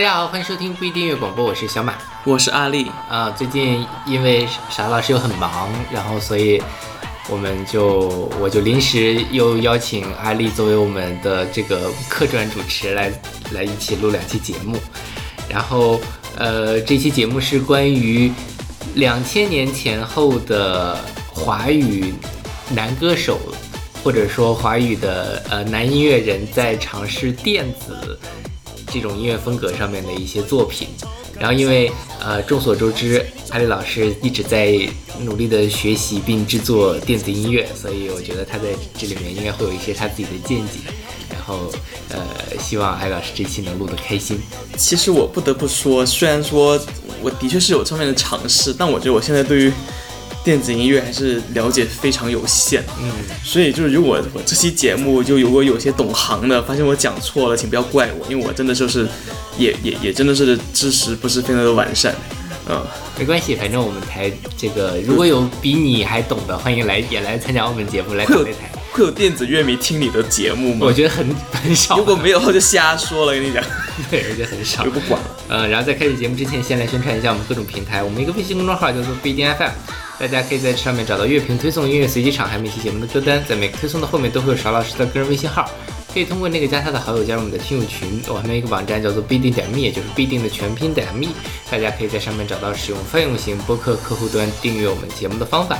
大家好，欢迎收听不一订阅广播，我是小马我是阿丽。啊。最近因为傻老师又很忙，然后所以我们就我就临时又邀请阿丽作为我们的这个客串主持来来一起录两期节目。然后呃，这期节目是关于两千年前后的华语男歌手，或者说华语的呃男音乐人在尝试电子这种音乐风格上面的一些作品。然后因为呃众所周知，哈利老师一直在努力的学习并制作电子音乐，所以我觉得他在这里面应该会有一些他自己的见解。然后呃，希望艾老师这期能录得开心。其实我不得不说，虽然说我的确是有这方面的尝试，但我觉得我现在对于电子音乐还是了解非常有限。嗯，所以就是如果我这期节目就如果有些懂行的发现我讲错了，请不要怪我，因为我真的就是也也也真的是知识不是非常的完善。嗯，没关系，反正我们台这个如果有比你还懂的，欢迎来也来参加我们节目来会有搞擂台。会有电子乐迷听你的节目吗我？觉得很很少，如果没有，就瞎说了。跟你讲，对，我觉得很少就。不管了。呃，然后在开始节目之前，先来宣传一下我们各种平台。我们一个微信公众号叫做不一定 FM，大家可以在上面找到乐评推送、音乐随机场，还有每期节目的歌单。在每个推送的后面都会有邵老师的个人微信号，可以通过那个加他的好友加入我们的听友群。我还有一个网站叫做必定点 me，也就是必定的全拼点 me，大家可以在上面找到使用泛用型播客客户端订阅我们节目的方法。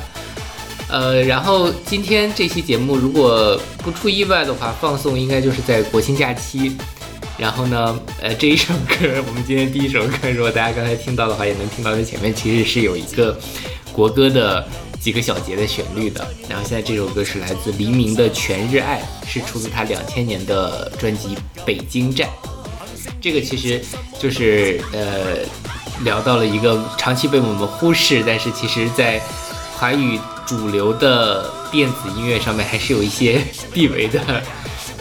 呃，然后今天这期节目如果不出意外的话，放送应该就是在国庆假期。然后呢，呃，这一首歌，我们今天第一首歌，如果大家刚才听到的话，也能听到这前面其实是有一个国歌的几个小节的旋律的。然后现在这首歌是来自黎明的《全日爱》，是出自他两千年的专辑《北京站》。这个其实就是呃聊到了一个长期被我们忽视，但是其实在华语主流的电子音乐上面还是有一些地位的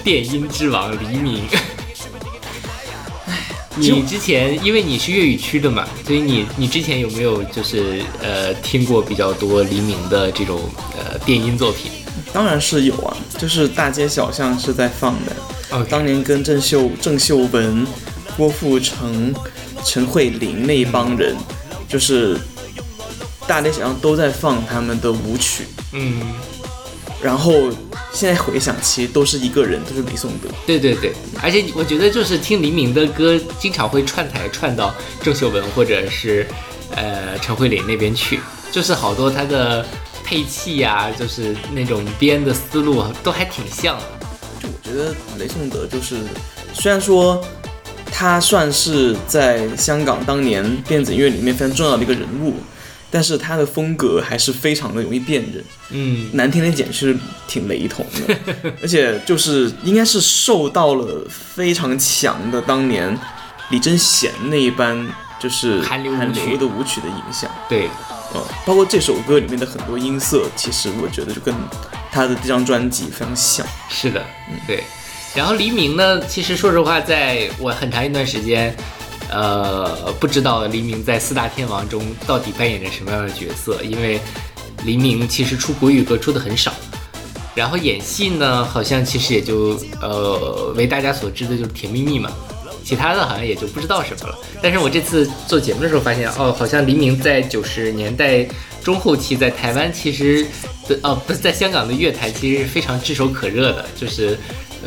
电音之王黎明。你之前因为你是粤语区的嘛，所以你你之前有没有就是呃听过比较多黎明的这种呃电音作品当然是有啊，就是大街小巷是在放的。？OK，当年跟郑秀、郑秀文、郭富城、陈慧琳那一帮人，就是大街小巷都在放他们的舞曲。嗯，然后现在回想，其实都是一个人，都是李颂德。对对对，而且我觉得就是听黎明的歌，经常会串台串到郑秀文或者是呃陈慧琳那边去，就是好多他的配器呀、就是那种编的思路都还挺像的。就我觉得雷颂德就是，虽然说他算是在香港当年电子音乐里面非常重要的一个人物，但是他的风格还是非常的容易辨认。嗯，难听点讲是挺雷同的，而且就是应该是受到了非常强的当年李贞贤那一般就是韩流韩流的舞曲的影响，对，呃，包括这首歌里面的很多音色，其实我觉得就跟他的这张专辑非常像。是的，嗯对。然后黎明呢，其实说实话，在我很长一段时间，呃，不知道黎明在四大天王中到底扮演着什么样的角色，因为黎明其实出国语歌出的很少，然后演戏呢，好像其实也就呃为大家所知的就是《甜蜜蜜》嘛，其他的好像也就不知道什么了。但是我这次做节目的时候发现，哦，好像黎明在九十年代中后期在台湾其实的哦不是在香港的乐坛其实是非常炙手可热的，就是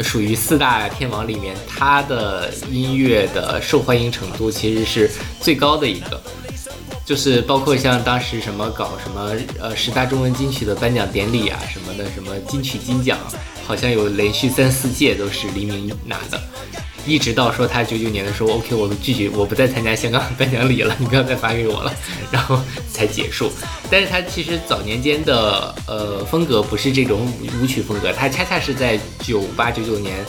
属于四大天王里面，他的音乐的受欢迎程度其实是最高的一个。就是包括像当时什么搞什么呃十大中文金曲的颁奖典礼啊什么的，什么金曲金奖，好像有连续三四届都是黎明拿的，一直到说他九九年的时候，OK，我们拒绝，我不再参加香港颁奖礼了，你不要再发给我了，然后才结束。但是他其实早年间的呃风格不是这种舞曲风格，他恰恰是在九八九九年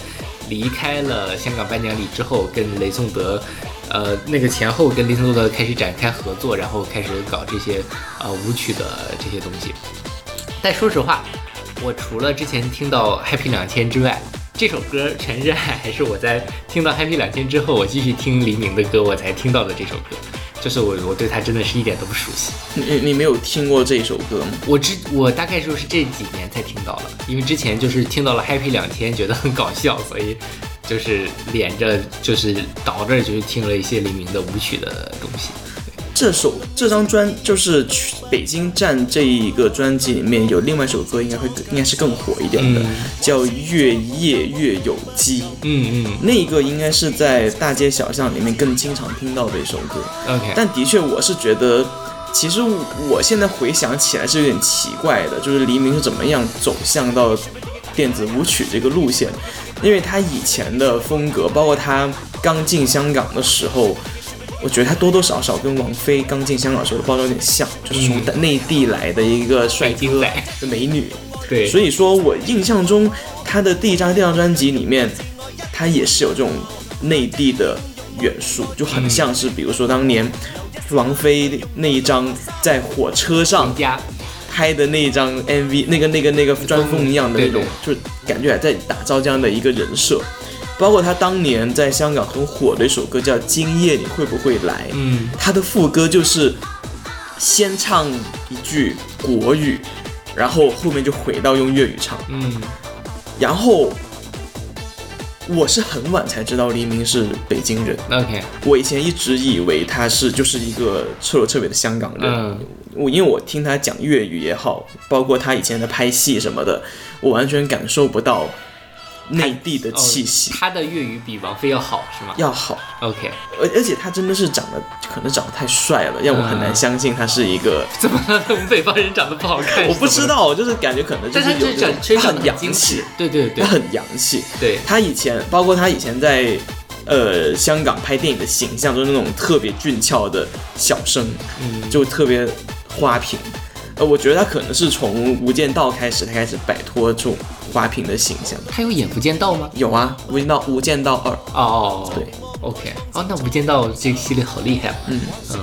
离开了香港颁奖礼之后，跟雷颂德。呃，那个前后跟雷颂德开始展开合作，然后开始搞这些呃舞曲的这些东西。但说实话，我除了之前听到 Happy 两千之外，这首歌《全是爱》还是我在听到 Happy 两千之后，我继续听黎明的歌，我才听到的这首歌。就是我我对他真的是一点都不熟悉。你你没有听过这首歌吗？我之我大概就是这几年才听到了，因为之前就是听到了 Happy 两千，觉得很搞笑，所以就是连着就是倒着就是听了一些黎明的舞曲的东西。这首这张专就是去北京站这一个专辑里面有另外一首歌，应该会应该是更火一点的，嗯叫《月夜月有机》。嗯嗯那个应该是在大街小巷里面更经常听到的一首歌。，OK，但的确，我是觉得，其实我现在回想起来是有点奇怪的，就是黎明是怎么样走向到电子舞曲这个路线，因为他以前的风格，包括他刚进香港的时候。我觉得他多多少少跟王菲刚进香港的时候的包装有点像，就是从嗯。内地来的一个帅哥美女，对，所以说我印象中他的第一张、第二张专辑里面，他也是有这种内地的元素，就很像是比如说当年王菲那一张在火车上拍的那一张 MV，那个那个那个专风一样的那种，就是感觉还在打造这样的一个人设。包括他当年在香港很火的一首歌叫《今夜你会不会来》，嗯他的副歌就是先唱一句国语，然后后面就回到用粤语唱。嗯然后我是很晚才知道黎明是北京人，，OK，我以前一直以为他是就是一个彻头彻尾的香港人。嗯我因为我听他讲粤语也好，包括他以前的拍戏什么的，我完全感受不到内地的气息。哦他的粤语比王菲要好是吗要好，？OK，而而且他真的是长得可能长得太帅了，让我很难嗯相信他是一个。怎么了？我们北方人长得不好看？我不知，道，就是感觉可能就是有这种长他很洋气，，对对对他很洋气。对，他以前，包括他以前在呃香港拍电影的形象，就是那种特别俊俏的小生，嗯就特别花瓶。呃，我觉得他可能是从《无间道》开始，他开始摆脱这种花瓶的形象。他有演《无间道》吗？有啊，《无间道》《无间道二》，哦，对，OK，哦，那《无间道》这个系列好厉害啊，嗯嗯，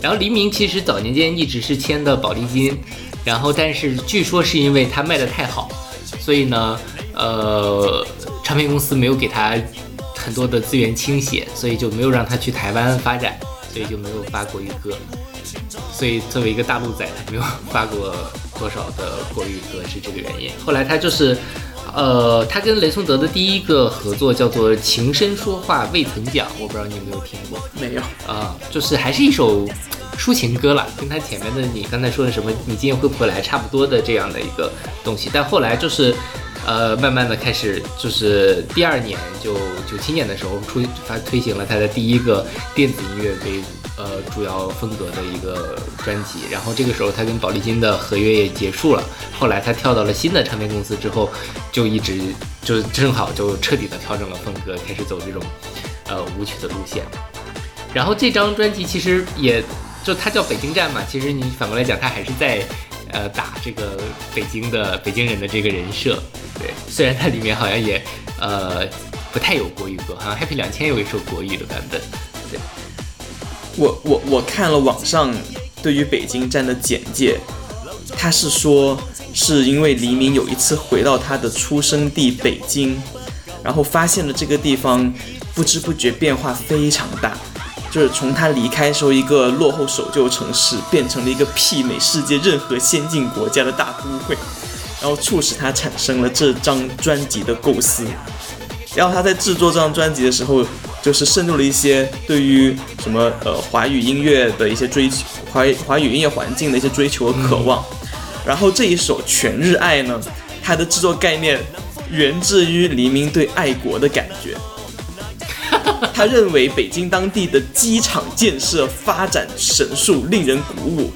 然后黎明其实早年间一直是签的宝丽金，然后但是据说是因为他卖的太好，所以呢，呃，唱片公司没有给他很多的资源倾斜，所以就没有让他去台湾发展，所以就没有发国语歌。所以作为一个大陆仔，他没有发过多少的国语歌是这个原因。后来他就是，呃，他跟雷颂德的第一个合作叫做《情深说话未曾讲》，我不知道你有没有听过没有。啊、就是还是一首抒情歌了，跟他前面的你刚才说的什么“你今夜会不会来”差不多的这样的一个东西。但后来就是，呃，慢慢的开始就是第二年就九七年的时候出发推行了他的第一个电子音乐为呃主要风格的一个专辑。然后这个时候他跟宝丽金的合约也结束了，后来他跳到了新的唱片公司之后，就一直就正好就彻底的调整了风格，开始走这种呃舞曲的路线。然后这张专辑其实也就它叫北京站嘛，其实你反过来讲，它还是在呃打这个北京的北京人的这个人设。对，虽然它里面好像也呃不太有国语歌，好像 Happy 两千有一首国语的版本。对，我我我看了网上对于北京站的简介，他是说是因为黎明有一次回到他的出生地北京，然后发现了这个地方不知不觉变化非常大，就是从他离开时候一个落后守旧城市，变成了一个媲美世界任何先进国家的大都会，然后促使他产生了这张专辑的构思。然后他在制作这张专辑的时候，就是渗入了一些对于什么呃华语音乐的一些追求，华华语音乐环境的一些追求和渴望。然后这一首《全日爱》呢，它的制作概念源自于黎明对爱国的感觉。他认为北京当地的机场建设发展神速，令人鼓舞。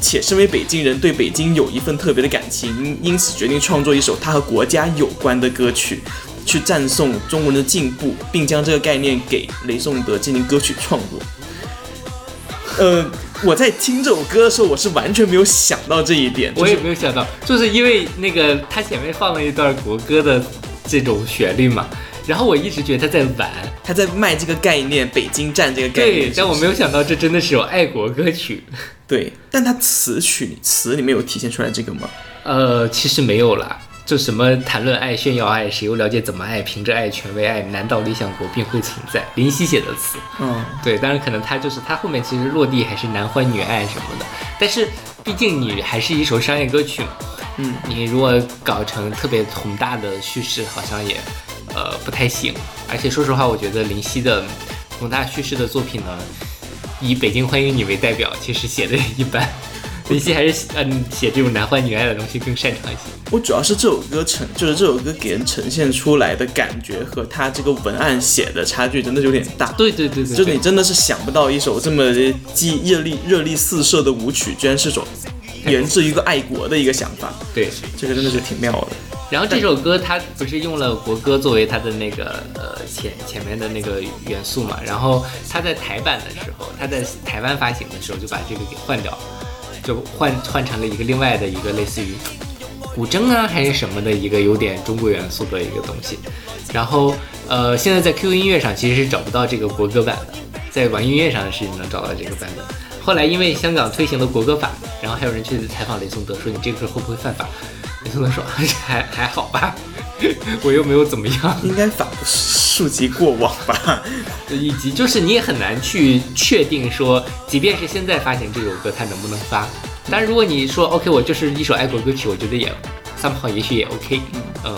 且身为北京人，对北京有一份特别的感情，因此决定创作一首他和国家有关的歌曲，去赞颂中国人的进步，并将这个概念给雷颂德进行歌曲创作。呃，我在听这首歌的时候，我是完全没有想到这一点，就我也没有想到，就是因为那个他前面放了一段国歌的这种旋律嘛，然后我一直觉得他在玩，他在卖这个概念，北京站这个概念对，。但我没有想到这真的是有爱国歌曲。对，但他词曲词里面有体现出来这个吗？呃，其实没有啦，就什么谈论爱、炫耀爱，谁又了解怎么爱？凭着爱，权威爱，难道理想国并会存在？林夕写的词，嗯，对，当然可能他就是他后面其实落地还是男欢女爱什么的，但是毕竟你还是一首商业歌曲嘛，嗯，你如果搞成特别宏大的叙事，好像也，呃不太行。而且说实话，我觉得林夕的宏大叙事的作品呢，以《北京欢迎你》为代表，其实写的一般。林夕还是嗯写这种男欢女爱的东西更擅长一些。我主要是这首歌呈，就是这首歌给人呈现出来的感觉和他这个文案写的差距真的有点大。对对对对，就你真的是想不到一首这么激热力热力四射的舞曲，居然是种源自于一个爱国的一个想法。对，这个真的是挺妙的。然后这首歌它不是用了国歌作为它的那个呃前前面的那个元素嘛？然后它在台版的时候，它在台湾发行的时候就把这个给换掉了。就换换成了一个另外的一个类似于古筝啊还是什么的一个有点中国元素的一个东西，然后呃现在在 QQ 音乐上其实是找不到这个国歌版的，在网易音乐上是能找到这个版本。后来因为香港推行了国歌法，然后还有人去采访雷颂德说你这个会不会犯法？雷颂德说 还还好吧。我又没有怎么样，应该法不溯及过往吧。以及就是你也很难去确定说，即便是现在发行这首歌，它能不能发。但如果你说 OK，我就是一首爱国歌曲，我觉得也三炮也许也 OK。嗯，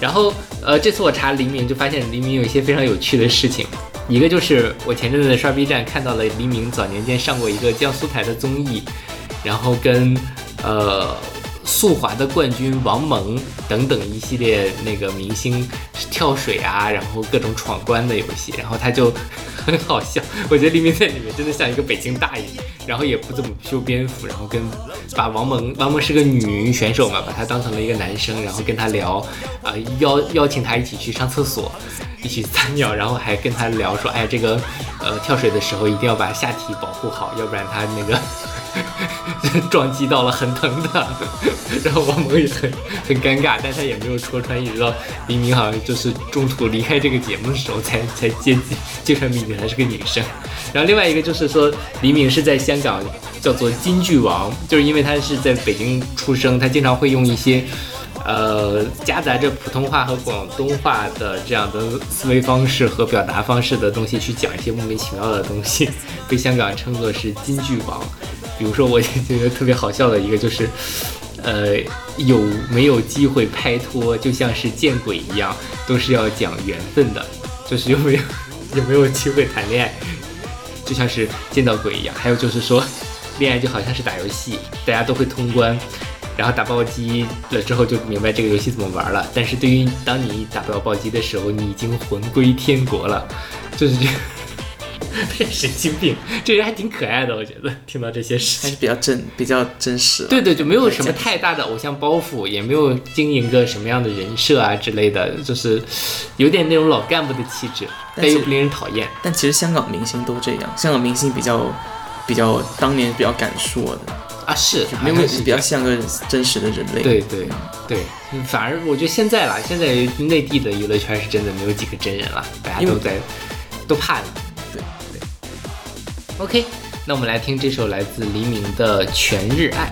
然后呃，这次我查黎明就发现黎明有一些非常有趣的事情，一个就是我前阵子刷 B 站看到了黎明早年间上过一个江苏台的综艺，然后跟呃。速滑的冠军王蒙等等一系列那个明星跳水啊，然后各种闯关的游戏，然后他就很好笑。我觉得黎明在里面真的像一个北京大爷，然后也不怎么修边幅，然后跟把王蒙，王蒙是个女选手嘛，把他当成了一个男生，然后跟他聊，啊邀邀请他一起去上厕所，一起撒尿，然后还跟他聊说，哎这个呃跳水的时候一定要把下体保护好，要不然他那个。撞击到了很疼的，然后王蒙也很很尴尬，但他也没有戳穿，一直到黎明好像就是中途离开这个节目的时候，才才揭揭穿黎明还是个女生。然后另外一个就是说，黎明是在香港叫做金句王，就是因为他是在北京出生，他经常会用一些呃夹杂着普通话和广东话的这样的思维方式和表达方式的东西去讲一些莫名其妙的东西，被香港称作是金句王。比如说，我觉得特别好笑的一个就是，呃，有没有机会拍拖，就像是见鬼一样，都是要讲缘分的。就是有没有有没有机会谈恋爱，就像是见到鬼一样。还有就是说，恋爱就好像是打游戏，大家都会通关，然后打暴击了之后就明白这个游戏怎么玩了。但是对于当你打不了暴击的时候，你已经魂归天国了，就是这。神经病，这人还挺可爱的，我觉得听到这些事还是比较真，比较真实。对对，就没有什么太大的偶像包袱，也没有经营个什么样的人设啊之类的，就是有点那种老干部的气质，但又不令人讨厌。但其实香港明星都这样，香港明星比较比较当年比较敢说的啊，是没有比较像个真实的人类。对对对，反而我觉得现在啦，现在内地的娱乐圈是真的没有几个真人了，大家都在都怕对对。OK，那我们来听这首来自黎明的《全日爱》。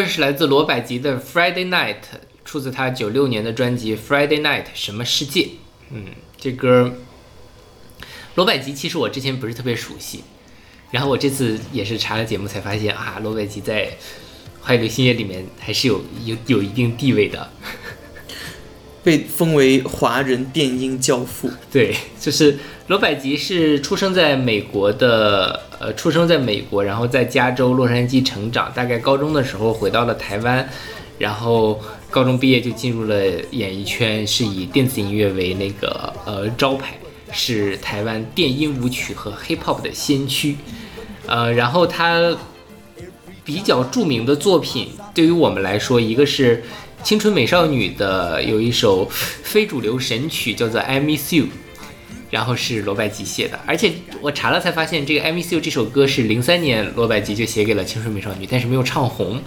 这是来自罗百吉的《Friday Night》，出自他九六年的专辑《Friday Night 什么世界》。嗯，这歌罗百吉其实我之前不是特别熟悉，然后我这次也是查了节目才发现啊，罗百吉在华语流行乐里面还是有有有一定地位的。被封为华人电音教父。对，就是罗百吉是出生在美国的，呃，出生在美国，然后在加州洛杉矶成长，大概高中的时候回到了台湾，然后高中毕业就进入了演艺圈，是以电子音乐为那个呃招牌，是台湾电音舞曲和 hip hop 的先驱，呃，然后他比较著名的作品，对于我们来说，一个是青春美少女的有一首非主流神曲，叫做《I Miss You》，然后是罗百吉写的。而且我查了才发现，这个《I Miss You》这首歌是零三年罗百吉就写给了青春美少女，但是没有唱红。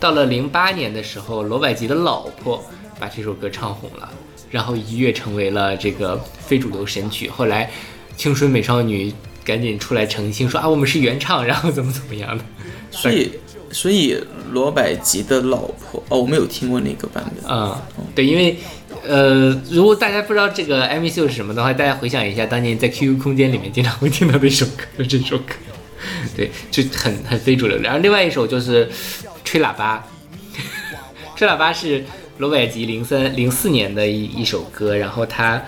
到了零八年的时候，罗百吉的老婆把这首歌唱红了，然后一跃成为了这个非主流神曲。后来青春美少女赶紧出来澄清说啊，我们是原唱，然后怎么怎么样的。所以，所以罗百吉的老婆哦，我没有听过那个版本。啊、对，因为呃，如果大家不知道这个 M C U 是什么的话，大家回想一下，当年在 QQ 空间里面经常会听到的一首歌，就这首歌，对，就很很非主流。然后另外一首就是吹喇叭，吹喇叭是罗百吉零三零四年的一一首歌，然后它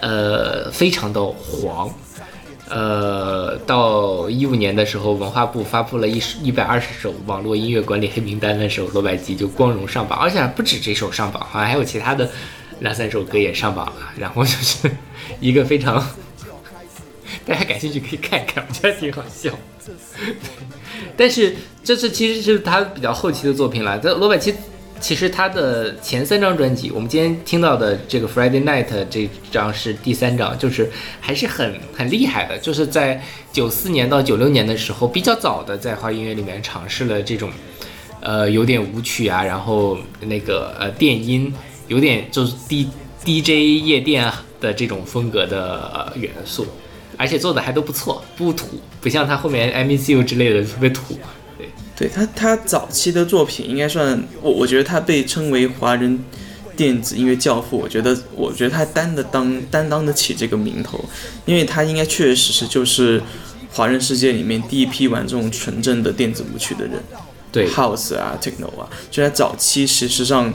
呃非常的黄。呃，到一五年的时候，文化部发布了一一百二十首网络音乐管理黑名单的时候，罗百吉就光荣上榜，而且还不止这首上榜，好像还有其他的两三首歌也上榜了。然后就是一个非常，大家感兴趣可以看一看，我觉得挺好笑。但是这次其实是他比较后期的作品了。这罗百吉其实他的前三张专辑，我们今天听到的这个《Friday Night》这张是第三张，就是还是很很厉害的。就是在九四年到九六年的时候，比较早的在华语音乐里面尝试了这种，呃，有点舞曲啊，然后那个呃电音，有点就是 D D J 夜店的这种风格的、元素，而且做的还都不错，不土，不像他后面 M E C U 之类的特别土。对，他，他早期的作品应该算我，我觉得他被称为华人电子音乐教父。我觉得，我觉得他担得当担当得起这个名头，因为他应该确确实实就是华人世界里面第一批玩这种纯正的电子舞曲的人。对，House 啊，Techno 啊，就在早期，事实上，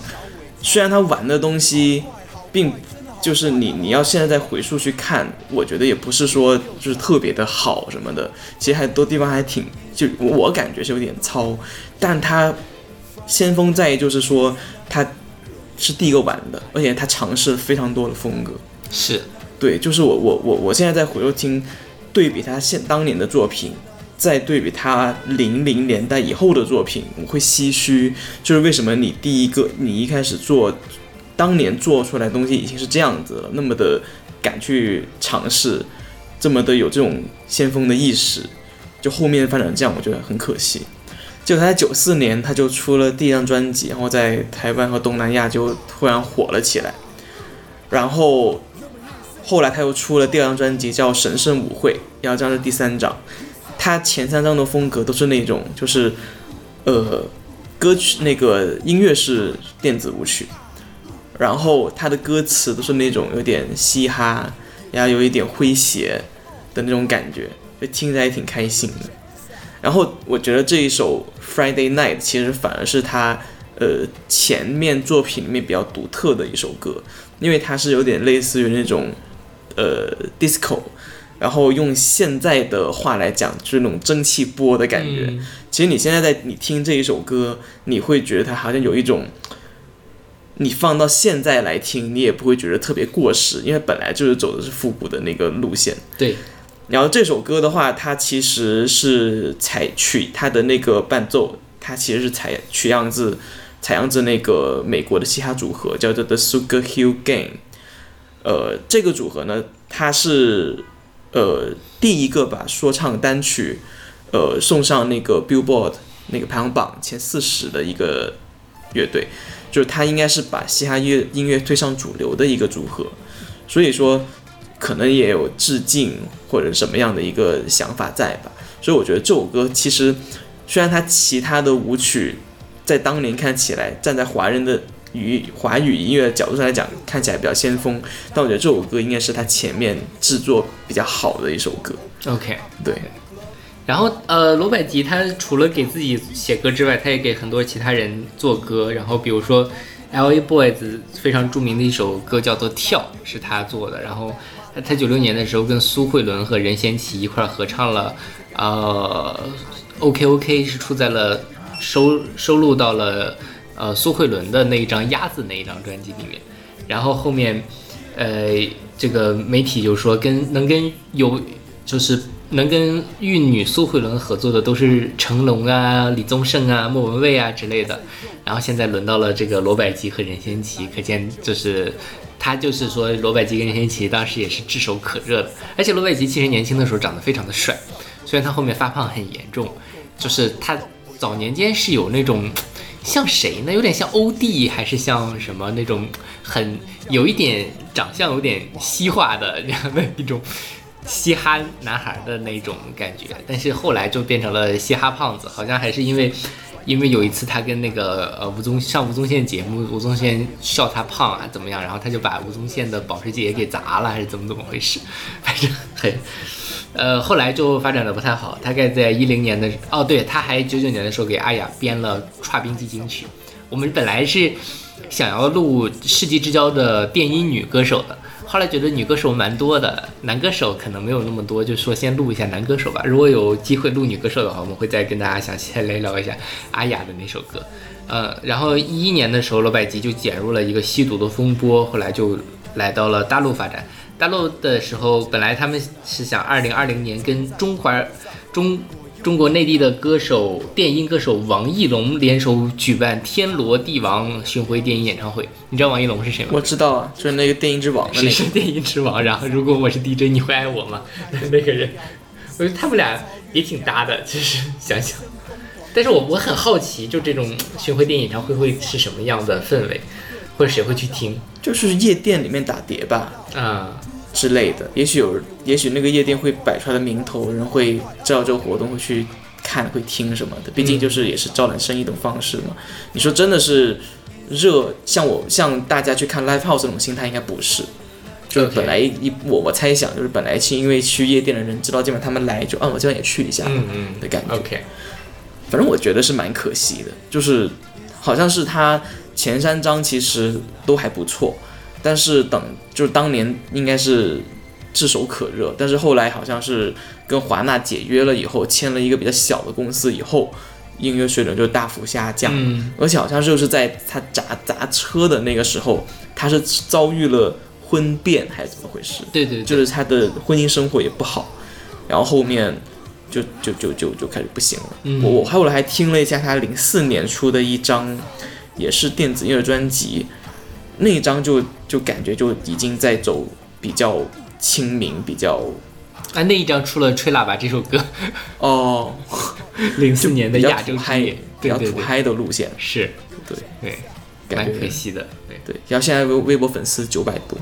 虽然他玩的东西，并就是你你要现在再回溯去看，我觉得也不是说就是特别的好什么的，其实还多地方还挺，就我感觉是有点糙，但他先锋在于就是说他是第一个玩的，而且他尝试了非常多的风格，是，对，就是我我我我现在在回头听，对比他现当年的作品，再对比他零零年代以后的作品，我会唏嘘，就是为什么你第一个你一开始做，当年做出来的东西已经是这样子了，那么的敢去尝试，这么的有这种先锋的意识，就后面发展这样，我觉得很可惜。就他在九四年他就出了第一张专辑，然后在台湾和东南亚就突然火了起来，然后后来他又出了第二张专辑叫《神圣舞会》，然后这张是第三张。他前三张的风格都是那种就是，呃，歌曲那个音乐是电子舞曲，然后他的歌词都是那种有点嘻哈，然后有一点诙谐的那种感觉，就听起来也挺开心的。然后我觉得这一首《Friday Night》其实反而是他呃前面作品里面比较独特的一首歌，因为它是有点类似于那种呃 disco，然后用现在的话来讲就是那种蒸汽波的感觉。嗯其实你现在在你听这一首歌，你会觉得它好像有一种，你放到现在来听，你也不会觉得特别过时，因为本来就是走的是复古的那个路线。对，然后这首歌的话，它其实是采取它的那个伴奏，它其实是采取样自采样自那个美国的嘻哈组合，叫做 The Sugar Hill Gang。呃，这个组合呢，它是呃第一个把说唱单曲呃送上那个 Billboard 那个排行榜前四十的一个乐队，就是他应该是把嘻哈音乐音乐推上主流的一个组合，所以说可能也有致敬或者什么样的一个想法在吧。所以我觉得这首歌其实虽然它其他的舞曲在当年看起来站在华人的语华语音乐的角度上来讲看起来比较先锋，但我觉得这首歌应该是他前面制作比较好的一首歌。OK。对，然后呃，罗百吉他除了给自己写歌之外，他也给很多其他人做歌。然后比如说 L.A. Boys 非常著名的一首歌叫做《跳》，是他做的。然后他他九六年的时候跟苏慧伦和任贤齐一块儿合唱了，呃，OK OK 是出在了收收录到了呃苏慧伦的那一张《鸭子》那一张专辑里面。然后后面呃这个媒体就说跟能跟有就是能跟玉女苏慧伦合作的都是成龙啊、李宗盛啊、莫文蔚啊之类的，然后现在轮到了这个罗百吉和任贤齐，可见就是他就是说罗百吉跟任贤齐当时也是炙手可热的，而且罗百吉其实年轻的时候长得非常的帅，虽然他后面发胖很严重，就是他早年间是有那种像谁呢？有点像欧弟，还是像什么那种很有一点长相有点西化的这样的一种嘻哈男孩的那种感觉，但是后来就变成了嘻哈胖子，好像还是因为。因为有一次他跟那个呃吴宗上吴宗宪节目，吴宗宪笑他胖啊怎么样，然后他就把吴宗宪的保时捷给砸了，还是怎么怎么回事？反正很，呃，后来就发展的不太好。大概在一零年的哦，对，他还九九年的时候给阿雅编了《跨冰基金曲》。我们本来是想要录世纪之交的电音女歌手的，后来觉得女歌手蛮多的，男歌手可能没有那么多，就说先录一下男歌手吧。如果有机会录女歌手的话，我们会再跟大家详细来聊一下阿雅的那首歌。呃，然后一一年的时候，罗百吉就卷入了一个吸毒的风波，后来就来到了大陆发展。大陆的时候，本来他们是想二零二零年跟中华中中国内地的歌手电音歌手王艺龙联手举办《天罗地网》巡回电音演唱会。你知道王艺龙是谁吗？我知道啊，就是那个电音之王的那个。电音之王？然后如果我是 DJ，你会爱我吗？那个人，我觉得他们俩也挺搭的，其实想想。但是我我很好奇，就这种巡回电影演唱会会是什么样的氛围，或者谁会去听就是夜店里面打碟吧啊？之类的，也许有，也许那个夜店会摆出来的名头，人会知道这个活动会去看会听什么的，毕竟就是也是招揽生意的方式嘛。你说真的是热，像我像大家去看 live house 这种心态应该不是。就是本来一我我猜想就是本来是因为去夜店的人知道，今晚他们来就啊我今晚也去一下嗯嗯的感觉。，OK，反正我觉得是蛮可惜的，就是好像是他前三张其实都还不错，但是等就是当年应该是炙手可热，但是后来好像是跟华纳解约了以后，签了一个比较小的公司以后，音乐水准就大幅下降，嗯而且好像就是在他砸砸车的那个时候，他是遭遇了婚变还是怎么回事？对对，就是他的婚姻生活也不好，然后后面就就就就就开始不行了。嗯我我后来还听了一下他零四年出的一张，也是电子音乐专辑，那一张就就感觉就已经在走比较亲民，比较啊那一张出了《吹喇叭》这首歌，哦 零四年的亚洲土嗨，之夜，比较土嗨的路线，是，对对，感蛮可惜的。对，对。然后现在微微博粉丝九百多，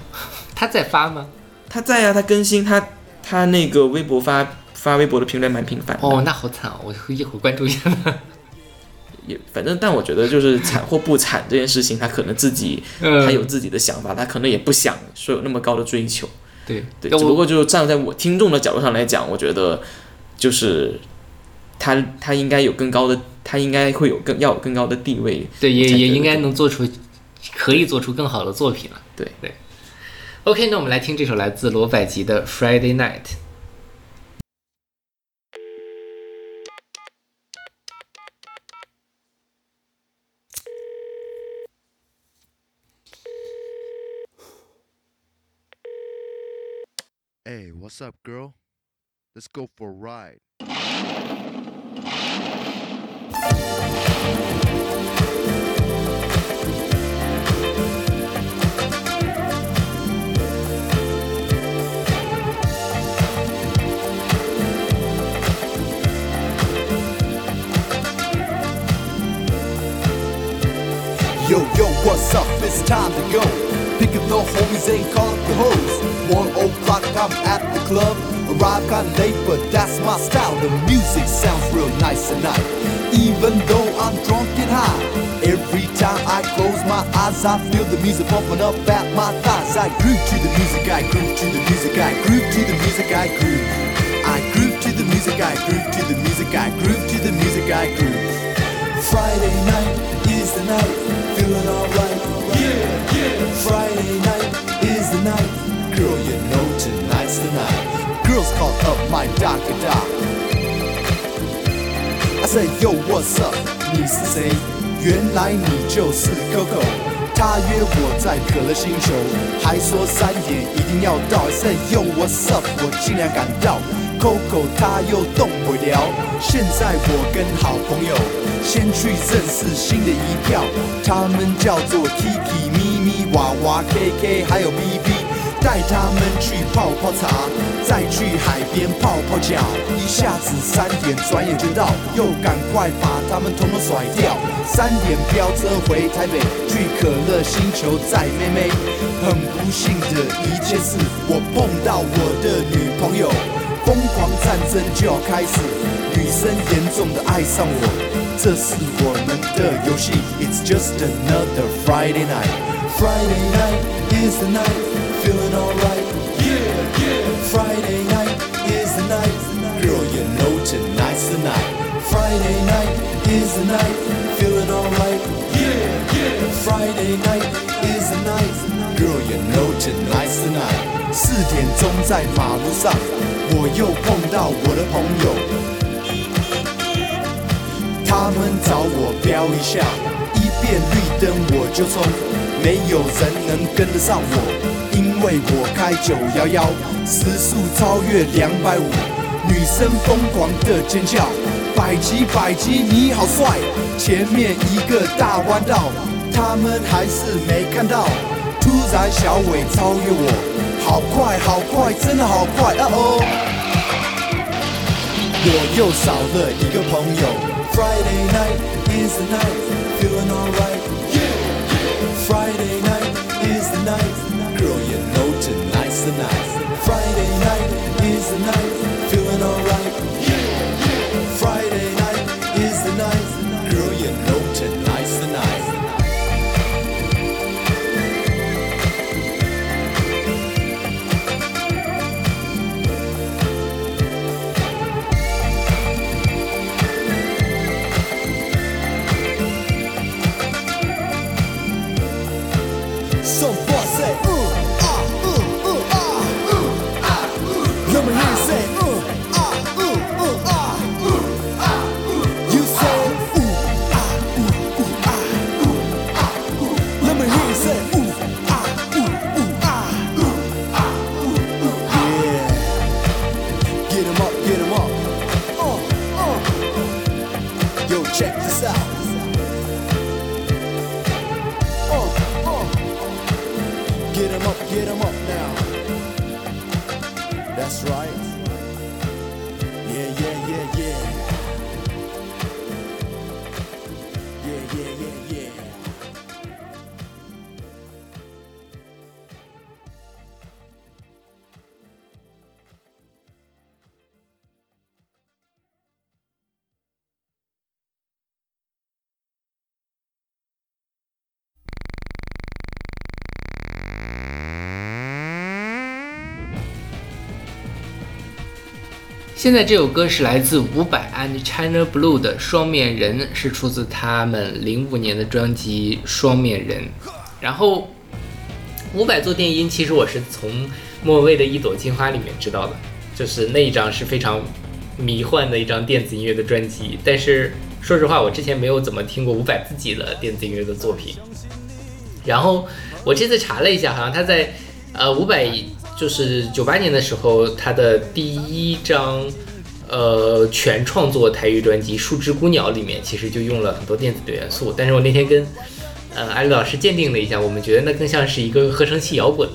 他在发吗？他在啊，他更新他他那个微博发发微博的频率蛮频繁的。哦，那好惨哦，我一会儿关注一下。也反正，但我觉得就是惨或不惨这件事情，他可能自己嗯他有自己的想法，他可能也不想说有那么高的追求。对对，只不过就是站在我听众的角度上来讲，我觉得就是他他应该有更高的，他应该会有更要有更高的地位。对也也应该能做出，可以做出更好的作品了。对对。OK，那我们来听这首来自罗百吉的《Friday Night》。What's up, girl? Let's go for a ride. Club. Arrive kinda late, but that's my style. The music sounds real nice tonight. Even though I'm drunk and high. Every time I close my eyes, I feel the music bumping up at my thighs. I groove to the music, I groove to the music, I groove to the music, I groove. I groove to the music, I groove to the music, I groove to the music, I groove. Friday night is the night, feeling alright. Yeah, yeah. Friday night is the night, girl. You know Girls call up my doctor doc. I say yo, what's up？你是谁？原来你就是 Coco。他约我在可乐星球，还说三点一定要到。I say yo, what's up？我尽量赶到。Coco 他又动不了。现在我跟好朋友先去认识新的一票，他们叫做 Kiki、咪咪、娃娃、KK 还有 BB。带他们去泡泡茶，再去海边泡泡脚，一下子三点，转眼就到，又赶快把他们统统甩掉。三点飙车回台北，去可乐星球载妹妹。很不幸的一件事，我碰到我的女朋友，疯狂战争就要开始，女生严重的爱上我，这是我们的游戏。It's just another Friday night. Friday night is the night, feeling alright. Yeah, yeah. Friday night is the night, girl. You know tonight's the night. Friday night is the night, feeling alright. Yeah, yeah. Friday night is the night, girl. You know tonight's the night. 四点钟在马路上，我又碰到我的朋友。他们找我飙一下，一变绿灯我就冲，没有人能跟得上我，为我开九幺幺，时速超越两百五，女生疯狂的尖叫，百级百级你好帅，前面一个大弯道，他们还是没看到，突然小伟超越我，好快好快，真的好快，啊哦。我又少了一个朋友。Friday night is the night, feeling alright. Yeah, yeah. Friday night is the night, girl. You know tonight's the night. Friday night is the night, 现在这首歌是来自伍佰 and China Blue 的《双面人》，是出自他们零五年的专辑《双面人》。然后，伍佰做电音，其实我是从莫文蔚的《一朵金花》里面知道的，就是那一张是非常迷幻的一张电子音乐的专辑。但是说实话，我之前没有怎么听过伍佰自己的电子音乐的作品。然后我这次查了一下，好像他在呃伍佰就是九八年的时候，他的第一张呃全创作台语专辑《树枝孤鸟》里面，其实就用了很多电子的元素。但是我那天跟呃艾丽老师鉴定了一下，我们觉得那更像是一个合成器摇滚，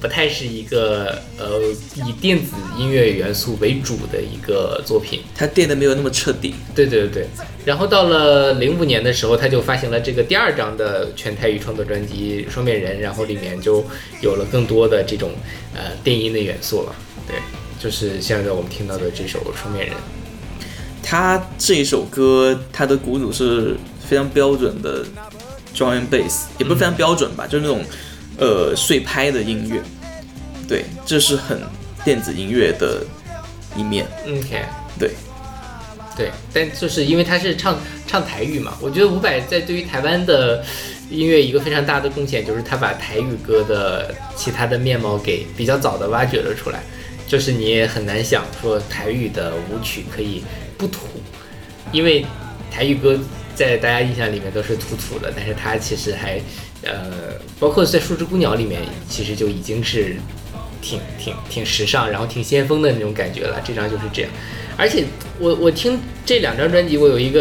不太是一个呃以电子音乐元素为主的一个作品。它电的没有那么彻底。对对对对，然后到了零五年的时候，他就发行了这个第二张的全台语创作专辑《双面人》，然后里面就有了更多的这种呃电音的元素了。对，就是现在我们听到的这首《双面人》。他这一首歌，他的鼓组是非常标准的 drum and bass，也不是非常标准吧，就是那种呃碎拍的音乐。对，这是很电子音乐的一面。OK，对，对，但就是因为他是唱唱台语嘛，我觉得伍佰在对于台湾的音乐一个非常大的贡献，就是他把台语歌的其他的面貌给比较早的挖掘了出来。就是你也很难想说台语的舞曲可以不土，因为台语歌在大家印象里面都是土土的，但是它其实还呃，包括在《树枝孤鸟》里面，其实就已经是挺挺挺时尚，然后挺先锋的那种感觉了。这张就是这样，而且我我听这两张专辑，我有一个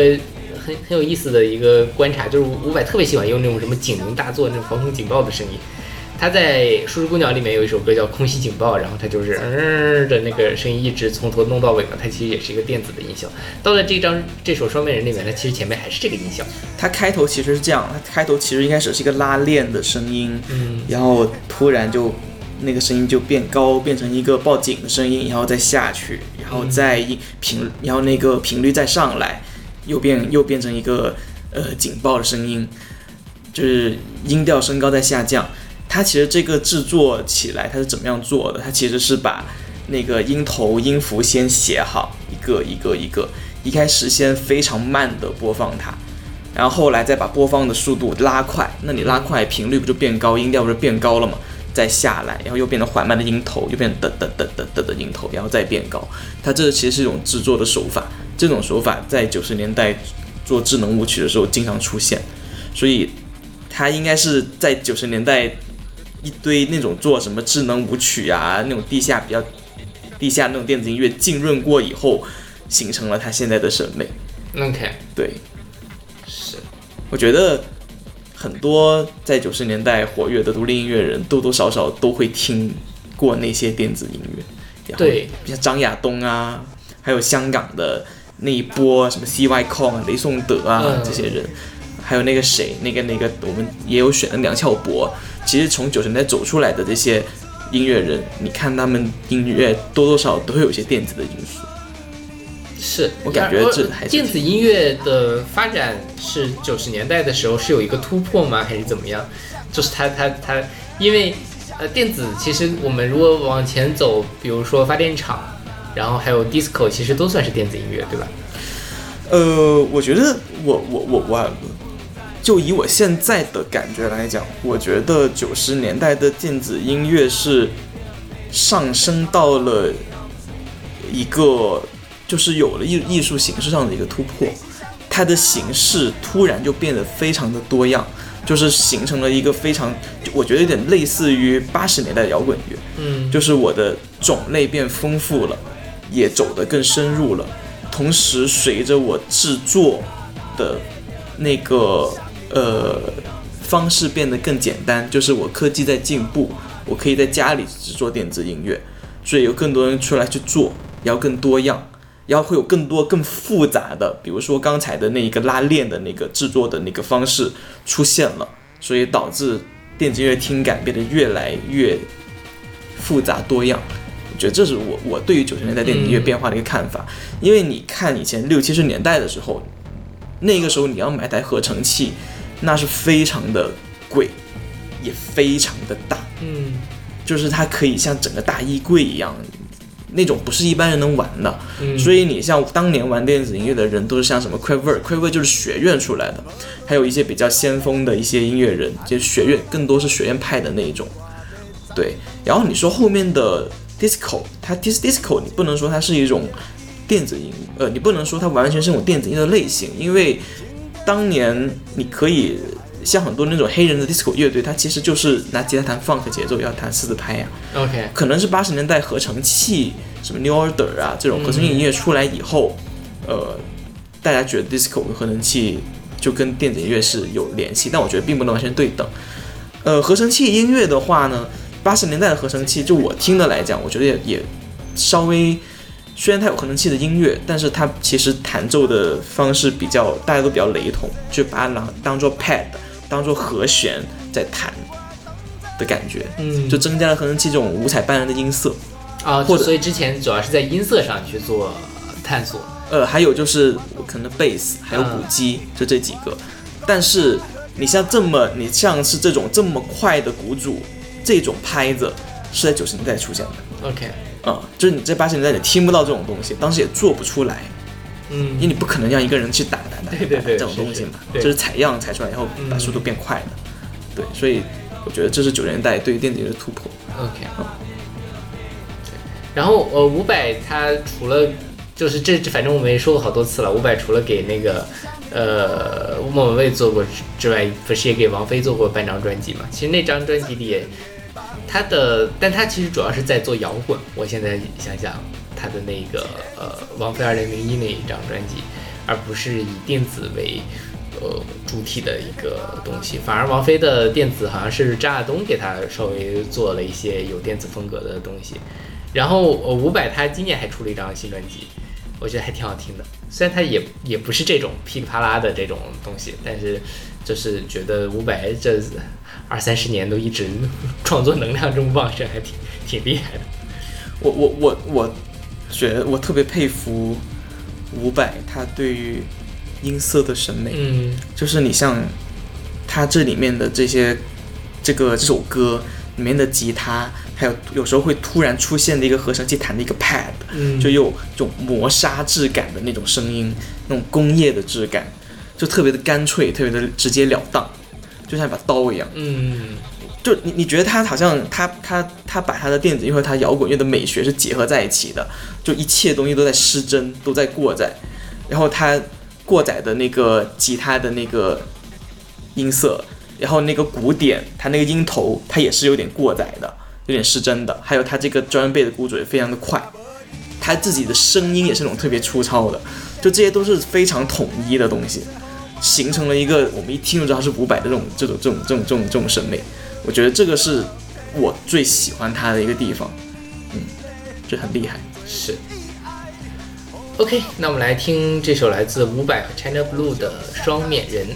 很很有意思的一个观察，就是伍佰特别喜欢用那种什么警铃大作那种防空警报的声音。他在《树枝孤鸟》里面有一首歌叫《空袭警报》，然后他就是嗯的那个声音一直从头弄到尾嘛，它其实也是一个电子的音效。到了这张这首《双面人》里面，它其实前面还是这个音效。它开头其实是这样，它开头其实一开始是一个拉链的声音，嗯，然后突然就那个声音就变高，变成一个报警的声音，然后再下去，然后再一频，然后那个频率再上来，又变又变成一个呃警报的声音，就是音调升高再下降。它其实这个制作起来，它是怎么样做的？它其实是把那个音头、音符先写好，一个一个一个，一开始先非常慢的播放它，然后后来再把播放的速度拉快，那你拉快频率不就变高，音调不就变高了吗？再下来，然后又变成缓慢的音头，又变成噔噔噔噔噔的音头，然后再变高。它这其实是一种制作的手法，这种手法在九十年代做智能舞曲的时候经常出现，所以它应该是在九十年代一堆那种做什么智能舞曲啊，那种地下比较地下那种电子音乐浸润过以后，形成了他现在的审美。OK，对，是，我觉得很多在九十年代活跃的独立音乐人，多多少少都会听过那些电子音乐。对，像张亚东啊，还有香港的那一波什么 CY Kong 啊、雷颂德啊、嗯。这些人，还有那个谁，那个那个我们也有选的梁翘柏。其实从九十年代走出来的这些音乐人，你看他们音乐多多少少都会有一些电子的因素。是我感觉这还是电子音乐的发展是九十年代的时候是有一个突破吗？还是怎么样？就是它它它，因为呃电子其实我们如果往前走，比如说发电厂，然后还有 disco，其实都算是电子音乐，对吧？呃，我觉得我我我我，就以我现在的感觉来讲，我觉得九十年代的电子音乐是上升到了一个，就是有了艺艺术形式上的一个突破，它的形式突然就变得非常的多样，就是形成了一个非常，我觉得有点类似于八十年代的摇滚乐，嗯，就是我的种类变丰富了，也走得更深入了。同时，随着我制作的那个呃方式变得更简单，就是我科技在进步，我可以在家里制作电子音乐，所以有更多人出来去做，要更多样，然后会有更多更复杂的，比如说刚才的那一个拉链的那个制作的那个方式出现了，所以导致电子音乐听感变得越来越复杂多样。我觉得这是我我对于九十年代电子音乐变化的一个看法，因为你看以前六七十年代的时候，那个时候你要买台合成器，那是非常的贵，也非常的大，嗯就是它可以像整个大衣柜一样那种不是一般人能玩的。嗯所以你像当年玩电子音乐的人，都是像什么 Quiver，Quiver 就是学院出来的，还有一些比较先锋的一些音乐人，就是学院更多是学院派的那一种。对，然后你说后面的 disco，它 dis disco 你不能说它是一种电子音，呃，你不能说它完全是一种电子音的类型，因为当年你可以像很多那种黑人的 disco 乐队，它其实就是拿吉他弹 funk 节奏，要弹四四拍呀、OK，可能是八十年代合成器，什么 New Order 啊这种合成器音乐出来以后，呃，大家觉得 disco 跟合成器就跟电子音乐是有联系，但我觉得并不能完全对等。呃，合成器音乐的话呢，八十年代的合成器，就我听的来讲，我觉得也也稍微，虽然它有合成器的音乐，但是它其实弹奏的方式比较大家都比较雷同，就把它当当做 pad，当做和弦在弹的感觉。嗯就增加了合成器这种五彩斑斓的音色。啊，或者所以之前主要是在音色上去做探索。呃，还有就是可能贝斯，还有鼓机，就这几个。但是你像这么，你像是这种这么快的鼓组，这种拍子是在九十年代出现的。OK，啊、就是你在八十年代你听不到这种东西，当时也做不出来，嗯。因为嗯，你不可能让一个人去打打打打对对对这种东西嘛，是是采样采出来以后把嗯速度变快的，对，所以我觉得这是九十年代对于电子乐的突破。OK，然后呃，伍佰他除了就是这，反正我们也说过好多次了，伍佰除了给那个呃莫文蔚做过之外，不是也给王菲做过半张专辑嘛？其实那张专辑里也，他的，但他其实主要是在做摇滚。我现在想想，他的那个呃王菲二零零一那一张专辑，而不是以电子为。呃，主体的一个东西，反而王菲的电子好像是张亚东给她稍微做了一些有电子风格的东西，然后呃伍佰他今年还出了一张新专辑，我觉得还挺好听的。虽然他也也不是这种噼里啪啦的这种东西，但是就是觉得伍佰这二三十年都一直创作能量这么旺盛，还挺挺厉害的。我我我我觉得我特别佩服伍佰，他对于音色的审美，嗯。就是你像他这里面的这些这个这首歌里面的吉他，还有有时候会突然出现的一个合成器弹的一个 pad，嗯，就有这种磨砂质感的那种声音，那种工业的质感，就特别的干脆，特别的直截了当，就像一把刀一样。嗯。就你你觉得他好像他他他把他的电子乐和他摇滚乐的美学是结合在一起的，就一切东西都在失真，都在过载，然后他过载的那个吉他的那个音色，然后那个鼓点，他那个音头，它也是有点过载的，有点失真的，还有他这个专背的鼓组也非常的快，他自己的声音也是那种特别粗糙的，就这些都是非常统一的东西，形成了一个我们一听就知道是伍佰的这种这种这种这种这种这种审美。我觉得这个是我最喜欢他的一个地方，嗯，这很厉害。是。OK，那我们来听这首来自伍佰和 China Blue 的《双面人》。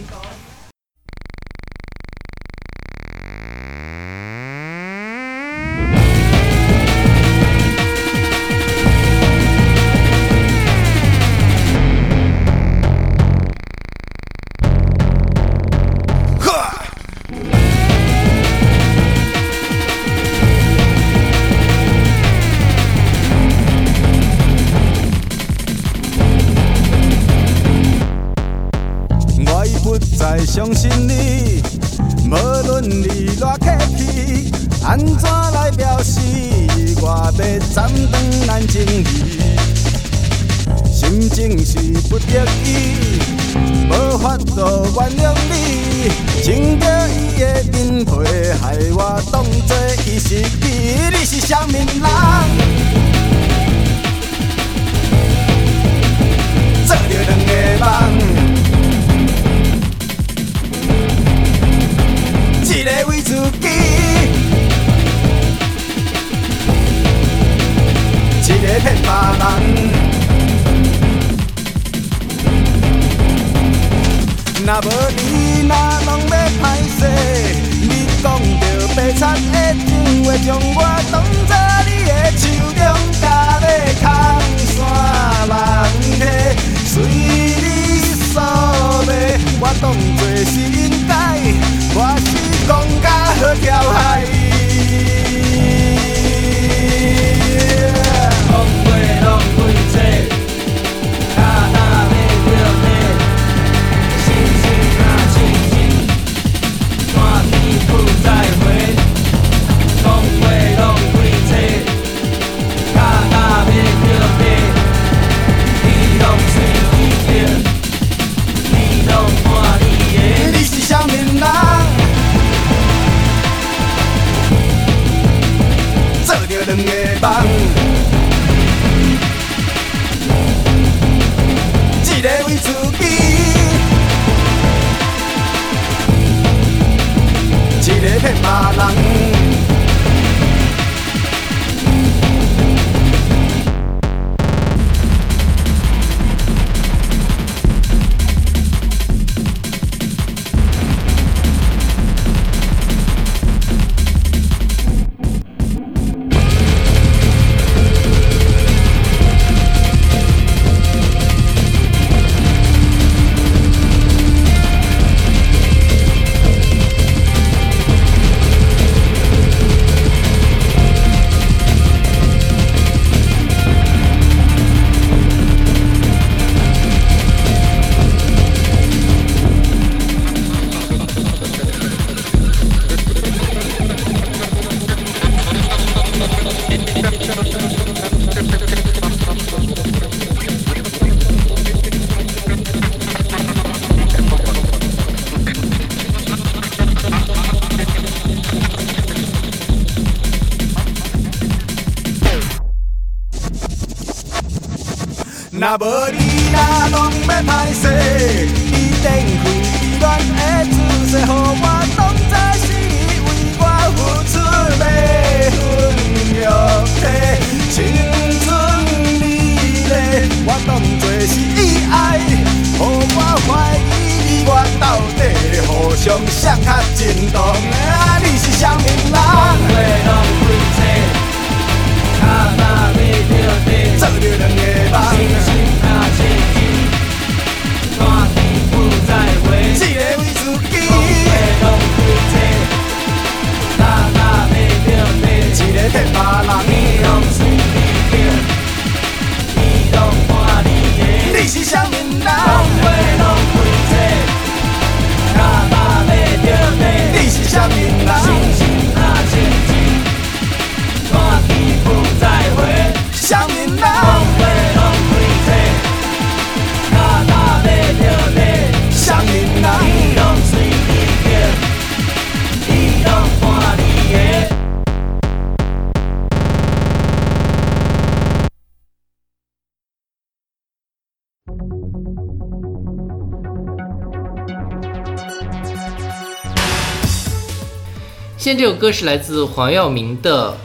现在这首歌是来自黄耀明的《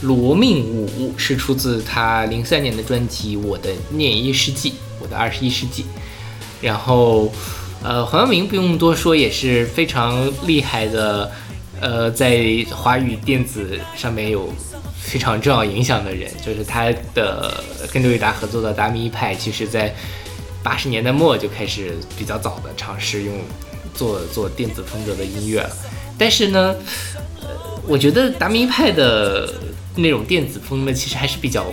罗命舞》，是出自他零三年的专辑《我的廿一世纪》，我的二十一世纪。然后，呃，黄耀明不用多说，也是非常厉害的，呃，在华语电子上面有非常重要影响的人，就是他的跟刘以达合作的达明一派，其实在八十年代末就开始比较早的尝试用做做电子风格的音乐了。但是呢，呃，我觉得达明一派的那种电子风呢，其实还是比较，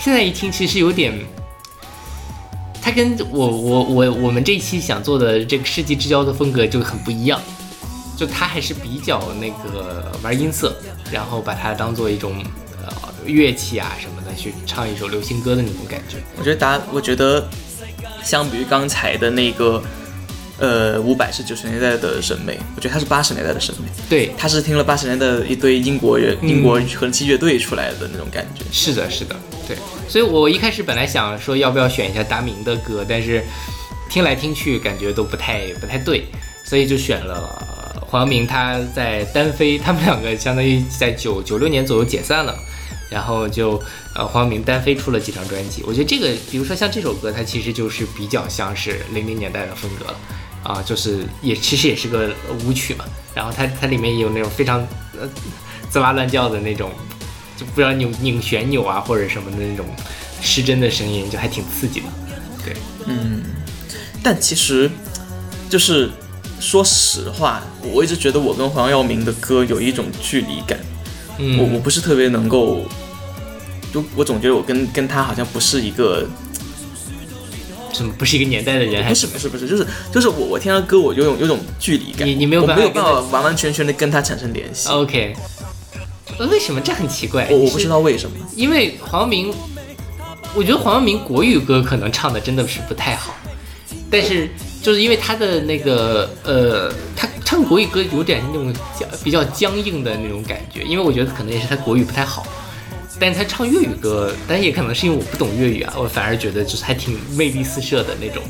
现在一听其实有点，它跟我我我我们这一期想做的这个世纪之交的风格就很不一样，就它还是比较那个玩音色，然后把它当做一种呃乐器啊什么的去唱一首流行歌的那种感觉。我觉得达，我觉得相比于刚才的那个，呃，伍佰是九十年代的审美，我觉得他是八十年代的审美，对，他是听了八十年代的一堆英国人、英国合气乐队出来的那种感觉。是的，是的，对，所以我一开始本来想说要不要选一下达明的歌，但是听来听去感觉都不太不太对，所以就选了呃黄明他在单飞，他们两个相当于在九九六年左右解散了，然后就呃黄明单飞出了几张专辑，我觉得这个比如说像这首歌，它其实就是比较像是零零年代的风格了。啊，就是也其实也是个舞曲嘛，然后它它里面也有那种非常呃滋哇乱叫的那种，就不知道拧拧旋钮啊或者什么的那种失真的声音，就还挺刺激的。对，嗯但其实，就是说实话，我一直觉得我跟黄耀明的歌有一种距离感，嗯，我我不是特别能够，就我总觉得我跟跟他好像不是一个，什么不是一个年代的人，还不是不是不是，就是就是我我听他歌我有种有种距离感，你你没有办法没有办法完完全全的跟他产生联系，OK？呃为什么这很奇怪？我我不知道为什么，因为黄耀明，我觉得黄耀明国语歌可能唱的真的是不太好，但是就是因为他的那个呃，他唱国语歌有点那种僵比较僵硬的那种感觉，因为我觉得可能也是他国语不太好。但是他唱粤语歌，但也可能是因为我不懂粤语啊，我反而觉得就是还挺魅力四射的那种。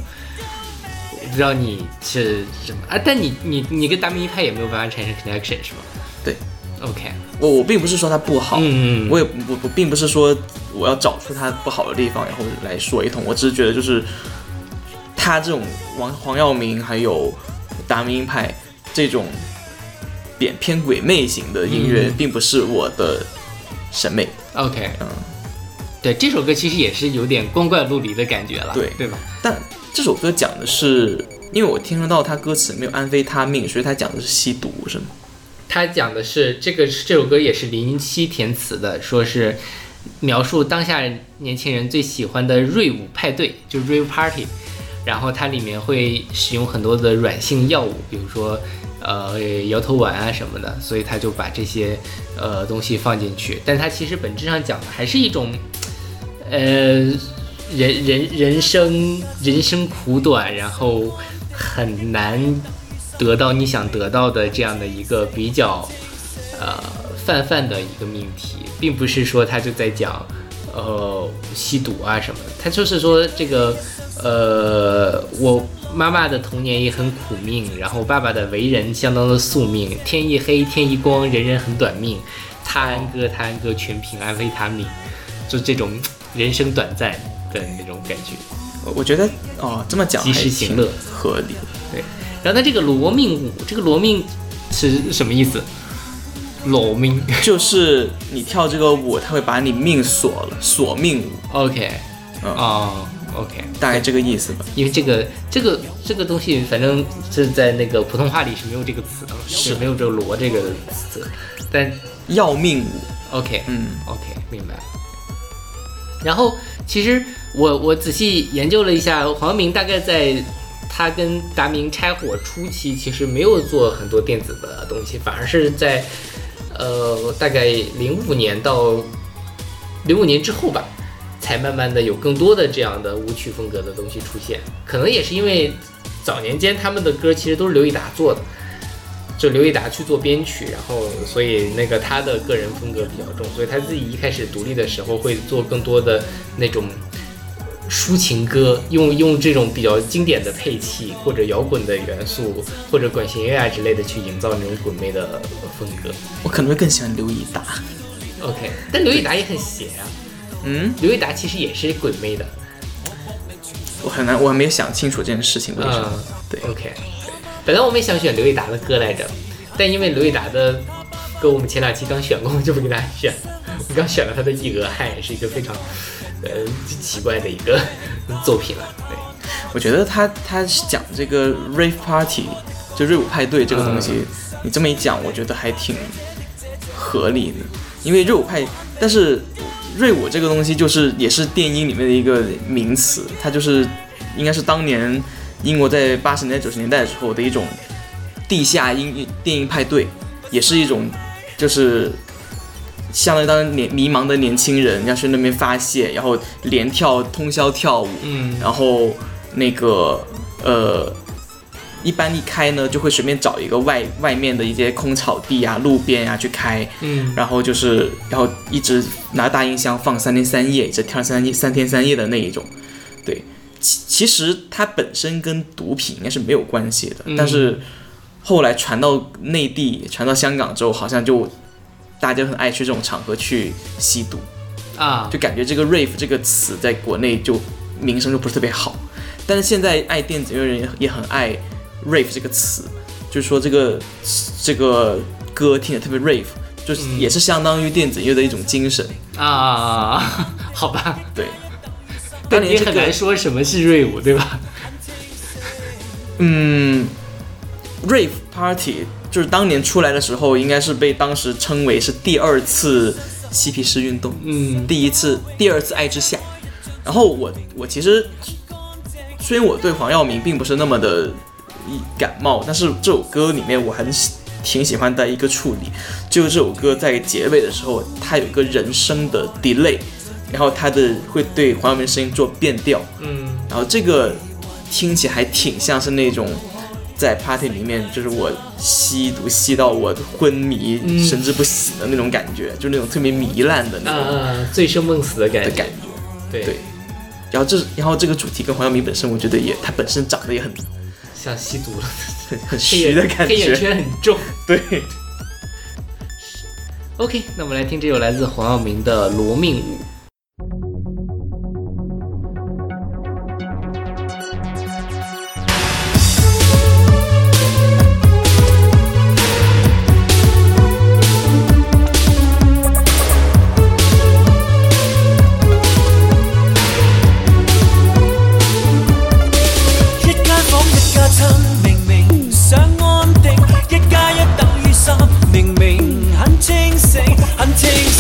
我不知道你是什么啊？但你你你跟达明一派也没有办法产生 connection 是吗对？OK，我我并不是说他不好，嗯我也我我并不是说我要找出他不好的地方，然后来说一通。我只是觉得就是他这种王黄耀明还有达明一派这种扁偏鬼魅型的音乐，嗯并不是我的审美。OK，嗯，对，这首歌其实也是有点光怪陆离的感觉了，对对吧？但这首歌讲的是，因为我听得到他歌词没有安非他命，所以他讲的是吸毒，是吗？他讲的是这个这首歌也是林夕填词的，说是描述当下年轻人最喜欢的瑞舞派对，就是 rave party，然后它里面会使用很多的软性药物，比如说呃摇头丸啊什么的，所以他就把这些呃东西放进去，但它其实本质上讲的还是一种呃人人人生人生苦短，然后很难得到你想得到的这样的一个比较呃泛泛的一个命题，并不是说他就在讲呃吸毒啊什么的。他就是说这个呃，我妈妈的童年也很苦命，然后爸爸的为人相当的宿命，天一黑天一光，人人很短命，他安哥他安哥，全凭安非他命，就这种人生短暂的那种感觉。我我觉得哦，这么讲及时行乐。合理。对，然后他这个罗命舞，这个罗命是什么意思？罗命 就是你跳这个舞，他会把你命锁了，锁命舞，，OK，嗯。哦，OK，大概这个意思吧。因为这个这个这个东西，反正是在那个普通话里是没有这个词的，是。没有这个“罗”这个词，但要命舞，OK，嗯，OK，明白。然后其实我我仔细研究了一下，黄耀明大概在他跟达明拆伙初期，其实没有做很多电子的东西，反而是在呃大概零五年到零五年之后吧，才慢慢的有更多的这样的舞曲风格的东西出现。可能也是因为早年间他们的歌其实都是刘以达做的，就刘以达去做编曲，然后所以那个他的个人风格比较重，所以他自己一开始独立的时候会做更多的那种抒情歌，用用这种比较经典的配器或者摇滚的元素或者管弦乐啊之类的去营造那种滚妹的风格。我可能会更喜欢刘以达。OK，但刘以达也很邪啊，嗯，刘以达其实也是鬼妹的。我很难，我还没有想清楚这件事情为什么。嗯对，OK，对，本来我们也想选刘以达的歌来着，但因为刘以达的歌我们前两期刚选过，我就不给大家选。我刚选了他的《一额汗》，也是一个非常呃奇怪的一个作品了。对，我觉得他他是讲这个 rave party，就瑞舞派对这个东西，你这么一讲，我觉得还挺合理的。因为瑞舞派，但是瑞舞这个东西就是也是电音里面的一个名词，它就是应该是当年英国在八十年代九十年代的时候的一种地下音电音派对，也是一种就是相当于当年迷茫的年轻人要去那边发泄，然后连跳通宵跳舞，嗯。然后那个呃，一般一开呢就会随便找一个外外面的一些空草地啊、路边啊去开，嗯然后就是然后一直拿大音箱放三天三夜，一直跳三夜三天三夜的那一种。对，其其实它本身跟毒品应该是没有关系的，嗯但是后来传到内地、传到香港之后，好像就大家很爱去这种场合去吸毒。啊就感觉这个 rave 这个词在国内就名声就不是特别好，但是现在爱电子乐人也也很爱 rave 这个词，就是说这个这个歌听着特别 rave，就是嗯也是相当于电子乐的一种精神。啊，好吧，对，当但你年这个很难说什么是 rave，，对吧？嗯，rave party 就是当年出来的时候，应该是被当时称为是第二次嬉皮士运动。嗯第一次、第二次爱之下。然后我我其实虽然我对黄耀明并不是那么的感冒，但是这首歌里面我很喜挺喜欢的一个处理，就是这首歌在结尾的时候，它有一个人声的 delay，然后它的会对黄晓明声音做变调，嗯。然后这个听起来还挺像是那种。在 party 里面，就是我吸毒吸到我昏迷、嗯。神志不醒的那种感觉，就那种特别糜烂的那种啊，醉生梦死的感觉，的感觉。对。对。然后这，然后这个主题跟黄晓明本身，我觉得也，他本身长得也很像吸毒了，很虚的感觉黑眼。圈很重。对，OK，那我们来听这首来自黄耀明的《罗命舞》。三，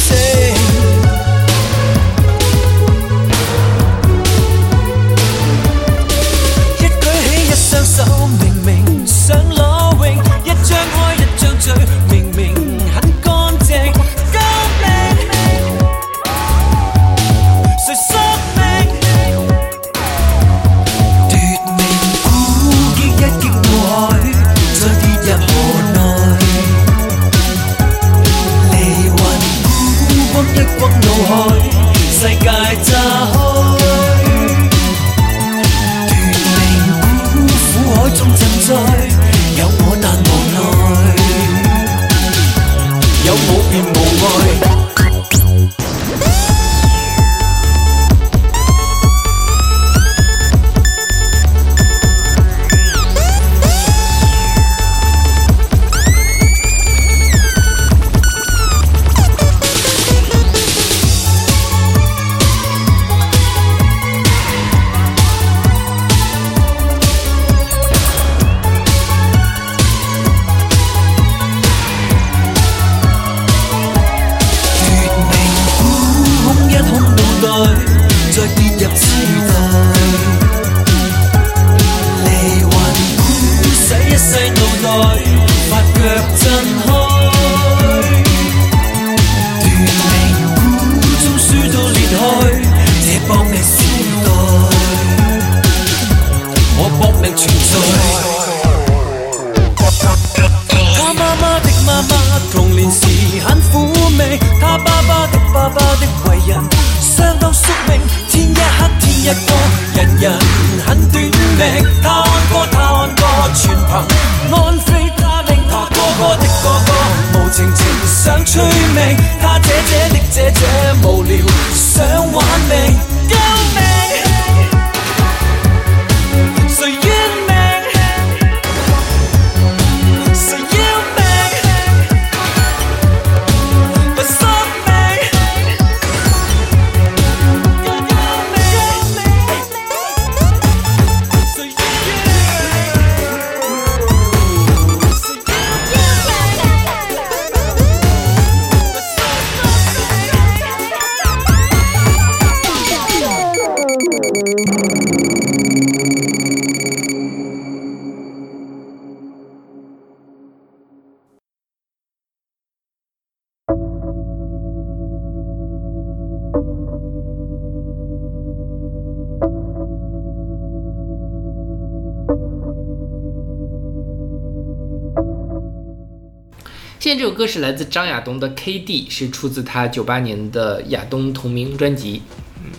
KD》，是出自他九八年的亚东同名专辑。嗯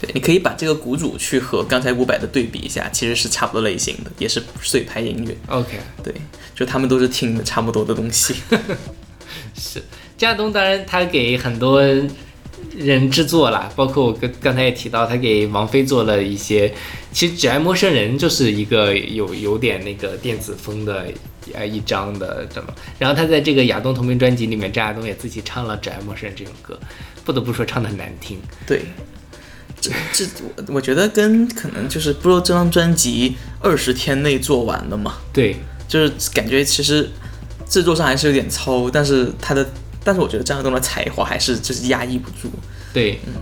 对，你可以把这个鼓组去和刚才伍佰的对比一下，其实是差不多类型的，也是碎拍音乐。OK，对，就他们都是听的差不多的东西。是张亚东，当然他给很多人制作啦，包括我刚刚才也提到，他给王菲做了一些。其实《只爱陌生人》就是一个有有点那个电子风的呃一张的怎么，然后他在这个亚东同名专辑里面，张亚东也自己唱了《只爱陌生人》这首歌，不得不说唱的难听。对，这这我我觉得跟可能就是不知道这张专辑二十天内做完了嘛，对，就是感觉其实制作上还是有点糙，但是他的，但是我觉得张亚东的才华还是就是压抑不住。对，嗯。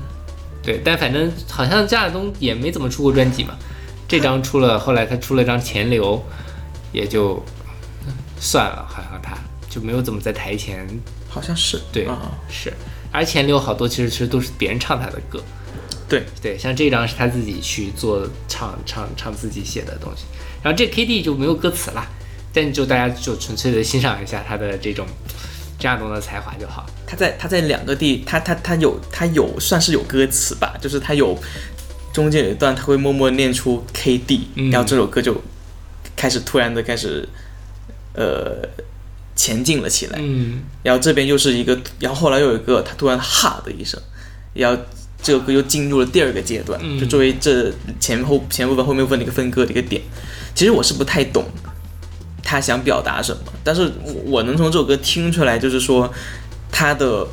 对，但反正好像张亚东也没怎么出过专辑嘛，这张出了，后来他出了张《钱流》，也就算了，好像他就没有怎么在台前好像是对、啊，是，而《前六》好多其实其实都是别人唱他的歌，对。对，像这张是他自己去做唱唱唱自己写的东西，然后这 K D 就没有歌词了，但就大家就纯粹的欣赏一下他的这种张亚东的才华就好。他在他在两个地，他他他有他有算是有歌词吧，就是他有中间有一段他会默默念出 K D，、嗯。然后这首歌就开始突然的开始呃前进了起来，嗯，然后这边又是一个，然后后来又有一个他突然哈的一声，然后这首歌又进入了第二个阶段，嗯就作为这前后前部分后面部分的一个分割的一个点。其实我是不太懂他想表达什么，但是我我能从这首歌听出来，就是说他的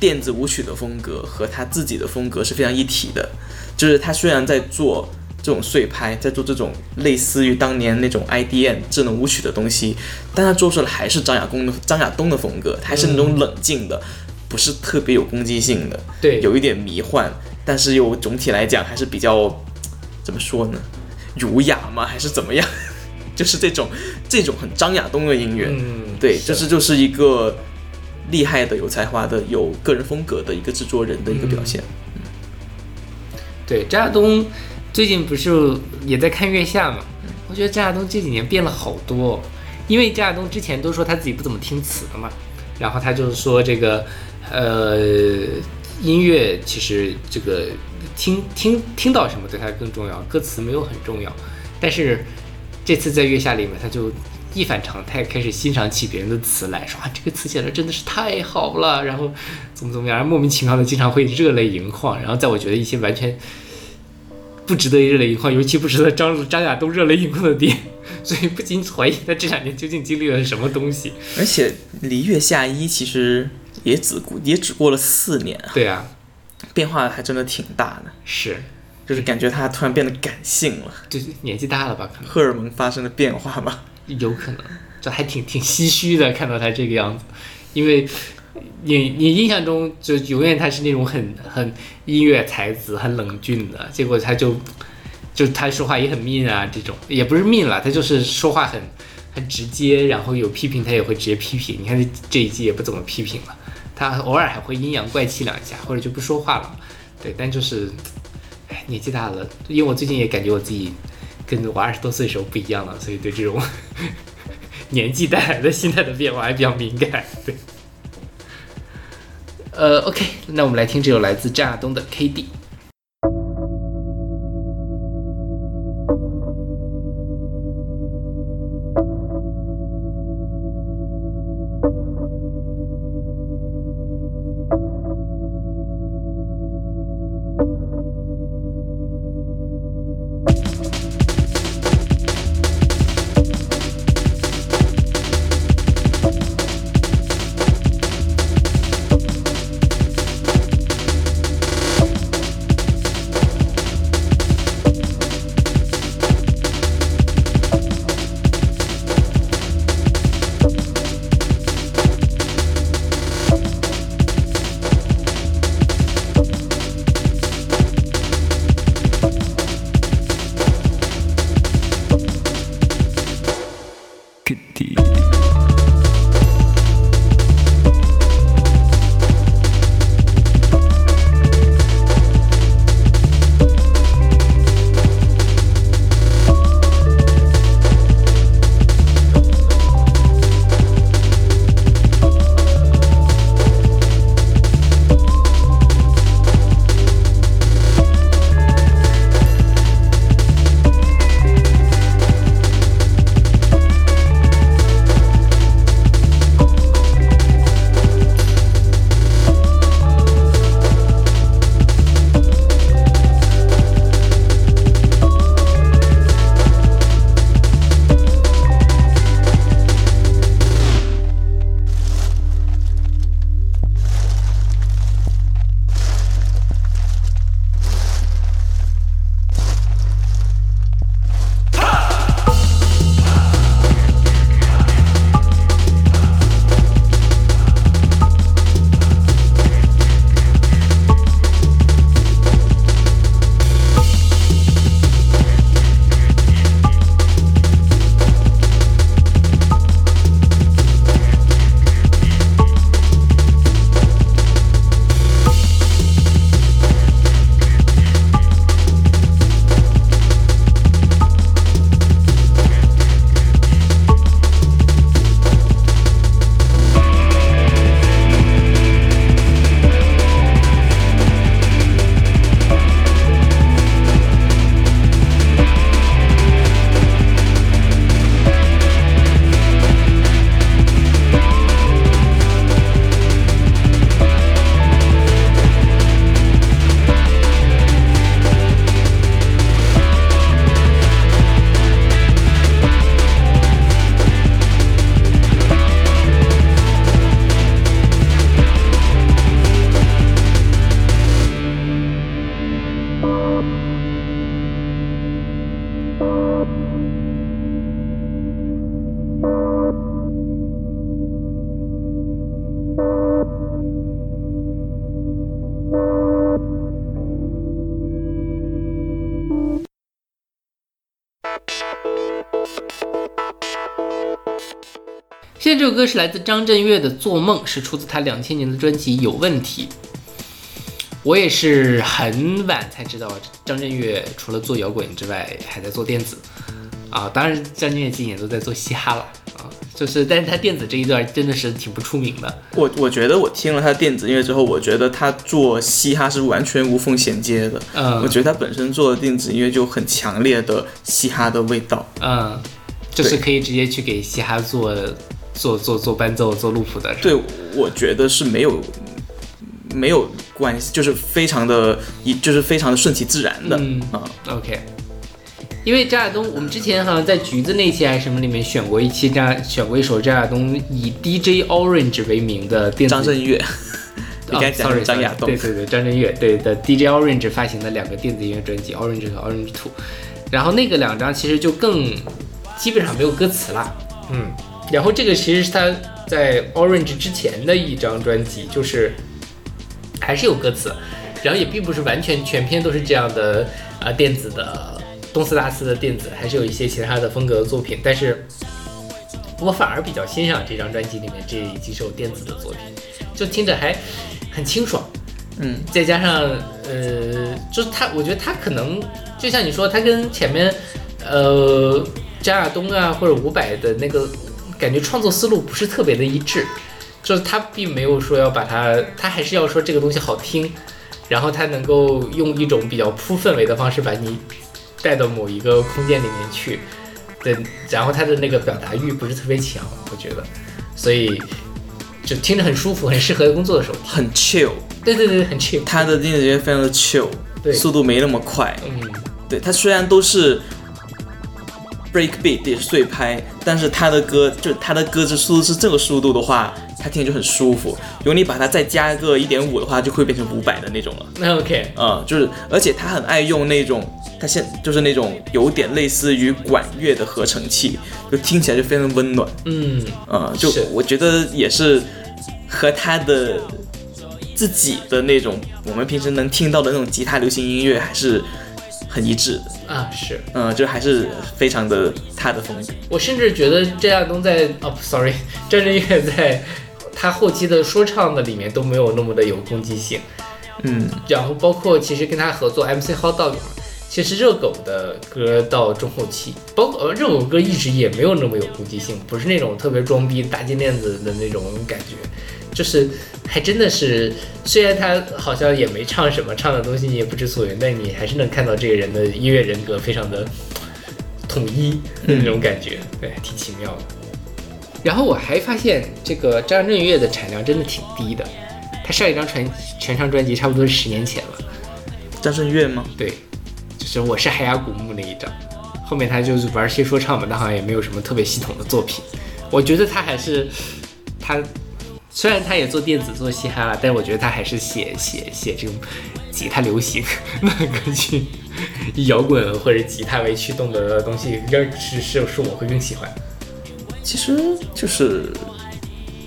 电子舞曲的风格和他自己的风格是非常一体的。就是他虽然在做这种碎拍，在做这种类似于当年那种 IDM 智能舞曲的东西，但他做出来还是张亚东的张亚东的风格，还是那种冷静的，不是特别有攻击性的，对，有一点迷幻，但是又总体来讲还是比较怎么说呢，儒雅吗？还是怎么样？就是这种这种很张亚东的音乐，嗯，对，这是就是一个厉害的、有才华的、有个人风格的一个制作人的一个表现。嗯对，张亚东最近不是也在看月下嘛？我觉得张亚东这几年变了好多，因为张亚东之前都说他自己不怎么听词的嘛，然后他就是说这个呃音乐其实这个听听听到什么对他更重要，歌词没有很重要。但是这次在月下里面，他就一反常态，开始欣赏起别人的词来说啊，这个词写的真的是太好了，然后怎么怎么样，莫名其妙的经常会热泪盈眶，然后在我觉得一些完全不值得热泪盈眶，尤其不值得张张亚东热泪盈眶的点，所以不禁怀疑他这两年究竟经历了什么东西。而且离月下一其实也只过也只过了四年啊，对啊，变化还真的挺大的，是，就是感觉他突然变得感性了，就是年纪大了吧，可能。荷尔蒙发生了变化吧。有可能，这还挺挺唏嘘的，看到他这个样子，因为你你印象中就永远他是那种很很音乐才子、很冷峻的，结果他就就他说话也很命啊，这种也不是命了，他就是说话很很直接，然后有批评他也会直接批评。你看这这一季也不怎么批评了，他偶尔还会阴阳怪气两下，或者就不说话了。对，但就是，哎，年纪大了，因为我最近也感觉我自己跟我二十多岁时候不一样了，所以对这种 年纪带来的心态的变化还比较敏感。对，呃，OK，那我们来听这首来自张亚东的《KD》。这首歌是来自张震岳的《做梦》，是出自他两千年的专辑《有问题》。我也是很晚才知道张震岳除了做摇滚之外，还在做电子。啊，当然张震岳今年都在做嘻哈了啊，就是但是他电子这一段真的是挺不出名的。我我觉得我听了他的电子音乐之后，我觉得他做嘻哈是完全无缝衔接的。嗯我觉得他本身做的电子音乐就很强烈的嘻哈的味道。嗯，就是可以直接去给嘻哈做做做做伴奏、做 loop 的。对，我觉得是没有没有关系，就是非常的一就是非常的顺其自然的。嗯啊，OK，因为张亚东，我们之前好像在橘子那期还是什么里面选过一期张选过一首张亚东以 DJ Orange 为名的电子张震岳，你哦该讲 sorry, 张亚东对对对，张震岳对的 DJ Orange 发行的两个电子音乐专辑 Orange 和 Orange Two，然后那个两张其实就更基本上没有歌词了，嗯，然后这个其实是他在 Orange 之前的一张专辑，就是还是有歌词，然后也并不是完全全篇都是这样的啊、呃电子的东斯拉斯的电子，还是有一些其他的风格的作品，但是我反而比较欣赏这张专辑里面这几首电子的作品，就听着还很清爽。嗯，再加上呃，就是他，我觉得他可能就像你说，他跟前面呃张亚东啊或者伍佰的那个感觉创作思路不是特别的一致，就是他并没有说要把它，他还是要说这个东西好听，然后他能够用一种比较铺氛围的方式把你带到某一个空间里面去，对，然后他的那个表达欲不是特别强，我觉得，所以就听着很舒服，很适合工作的时候。很 chill，对对对，很 chill。他的电子音乐非常的 chill，对速度没那么快。嗯，对，他虽然都是 break beat 也是碎拍，但是他的歌就是他的歌之速度是这个速度的话，他听着就很舒服。如果你把它再加个一点五的话，就会变成五百的那种了。那 OK，嗯，就是，而且他很爱用那种，他现就是那种有点类似于管乐的合成器，就听起来就非常温暖。嗯，嗯，就我觉得也是和他的自己的那种我们平时能听到的那种吉他流行音乐还是很一致的。啊是嗯，就还是非常的他的风格。我甚至觉得张亚东在哦，sorry，张震岳在他后期的说唱的里面都没有那么的有攻击性，嗯，然后包括其实跟他合作 MC Hot Dog 嘛，其实热狗的歌到中后期，包括呃热狗歌一直也没有那么有攻击性，不是那种特别装逼大金链子的那种感觉，就是还真的是，虽然他好像也没唱什么，唱的东西你也不知所云，但你还是能看到这个人的音乐人格非常的统一的那种感觉，对，挺奇妙的。然后我还发现这个张震岳的产量真的挺低的，他上一张全全唱专辑差不多是十年前了。张震岳吗？对，就是我是海牙古墓那一张，后面他就是玩些说唱嘛，但好像也没有什么特别系统的作品。我觉得他还是他，虽然他也做电子做嘻哈了，但是我觉得他还是写写写这种吉他流行那个去以摇滚或者吉他为驱动的东西，要是是是我会更喜欢。其实就是，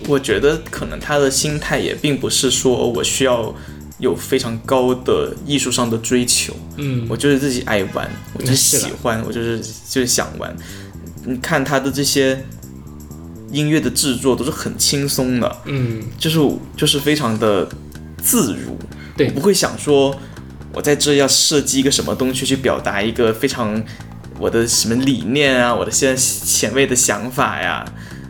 我觉得可能他的心态也并不是说我需要有非常高的艺术上的追求，嗯，我就是自己爱玩，我就喜欢，我就是就是想玩。你看他的这些音乐的制作都是很轻松的，嗯，就是就是非常的自如，对。我不会想说我在这要设计一个什么东西去表达一个非常我的什么理念啊，我的现在前卫的想法呀，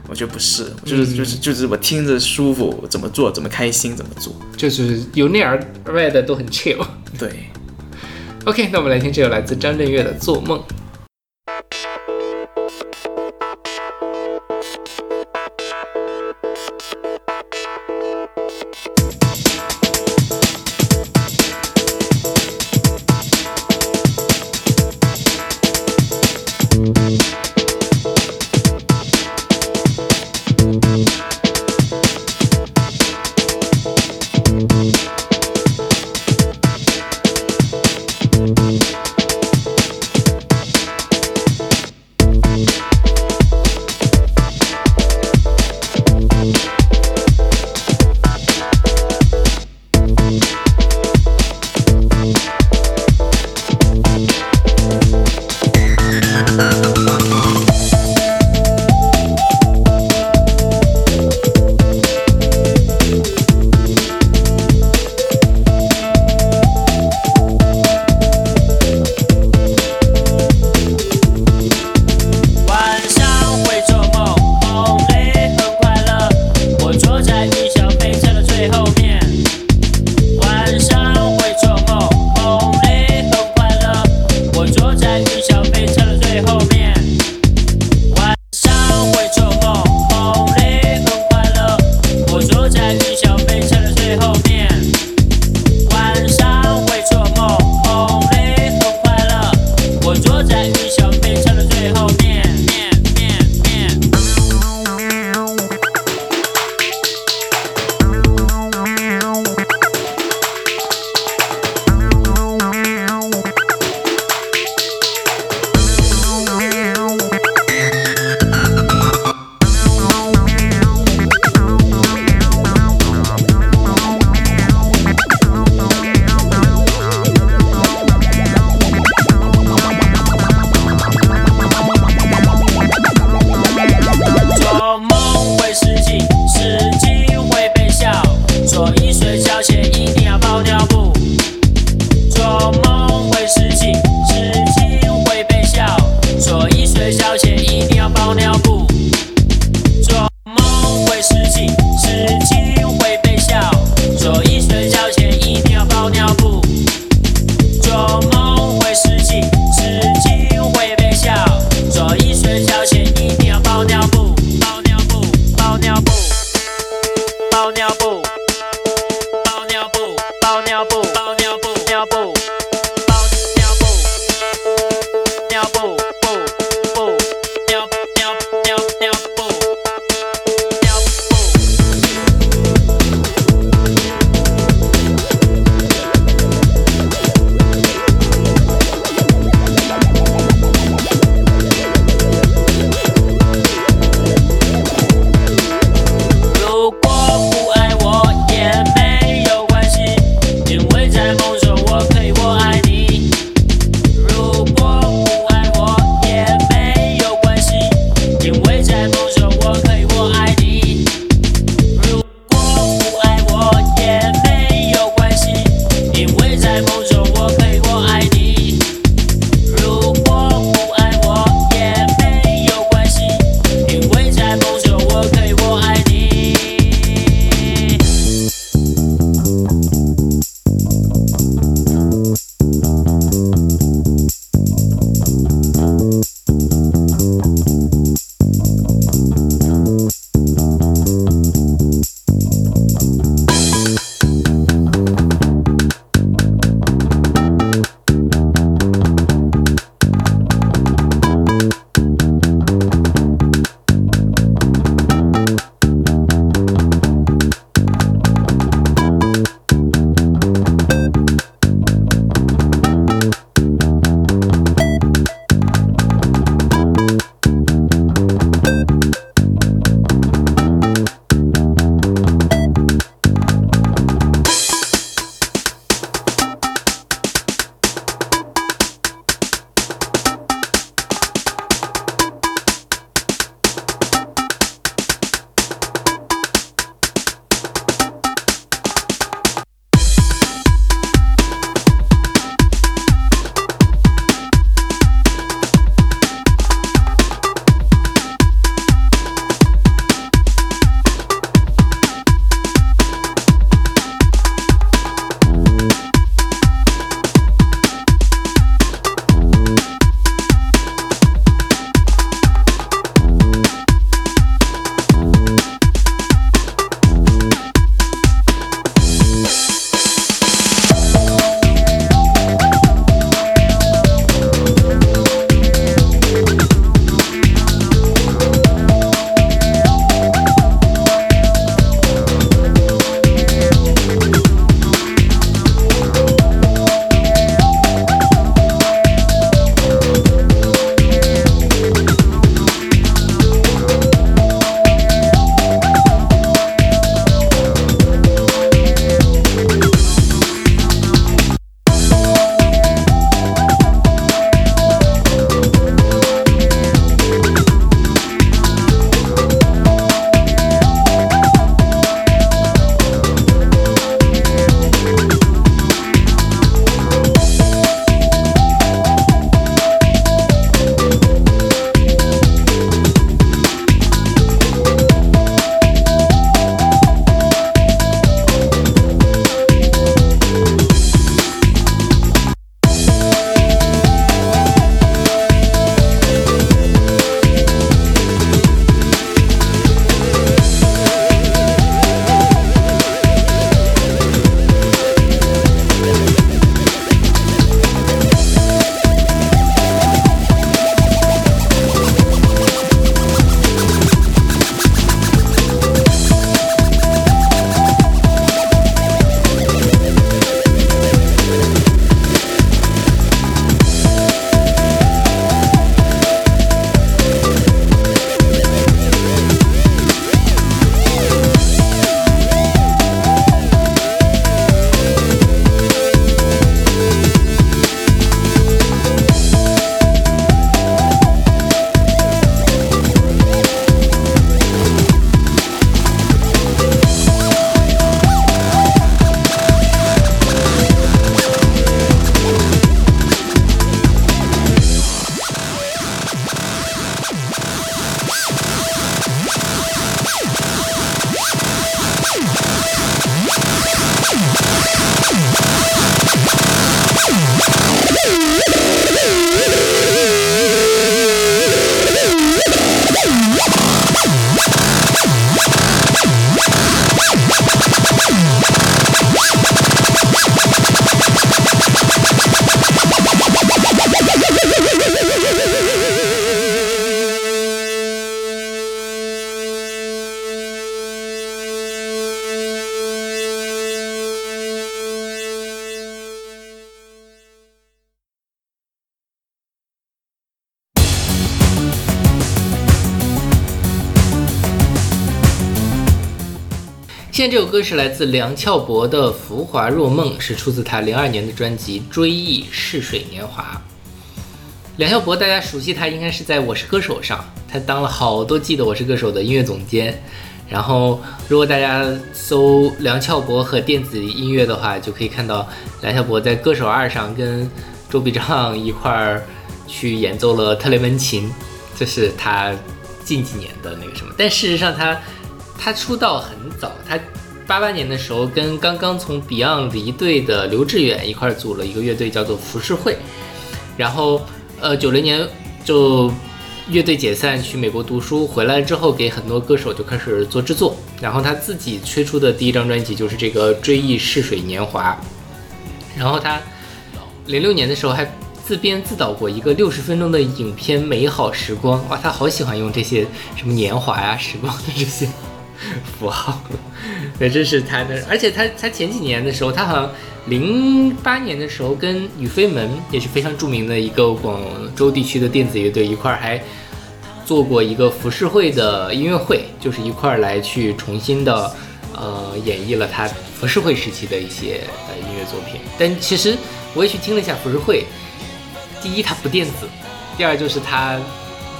我觉得不是，就是、嗯。就是就是我听着舒服，怎么做怎么开心怎么做，就是由内而外的都很 chill。对。OK，那我们来听这首来自张震岳的《做梦》。这首歌是来自梁翘柏的《浮华若梦》，是出自他零二年的专辑《追忆逝水年华》。梁翘柏大家熟悉他，应该是在《我是歌手》上，他当了好多季的《我是歌手》的音乐总监。然后，如果大家搜梁翘柏和电子音乐的话，就可以看到梁翘柏在《歌手二》上跟周笔畅一块儿去演奏了特雷门琴，这是他近几年的那个什么。但事实上他，他出道很早，他八八年的时候跟刚刚从 Beyond 离队的刘志远一块组了一个乐队，叫做浮世绘。然后，呃，九零年就乐队解散去美国读书，回来之后给很多歌手就开始做制作。然后他自己推出的第一张专辑就是这个《追忆逝水年华》。然后他零六年的时候还自编自导过一个六十分钟的影片《美好时光》。哇，他好喜欢用这些什么年华呀、时光的这些符号。对，这是他的。而且他他前几年的时候，他好像零八年的时候跟雨飞门也是非常著名的一个广州地区的电子乐队一块儿还做过一个浮世绘的音乐会，就是一块儿来去重新的呃演绎了他浮世绘时期的一些呃音乐作品。但其实我也去听了一下浮世绘，第一它不电子，第二就是它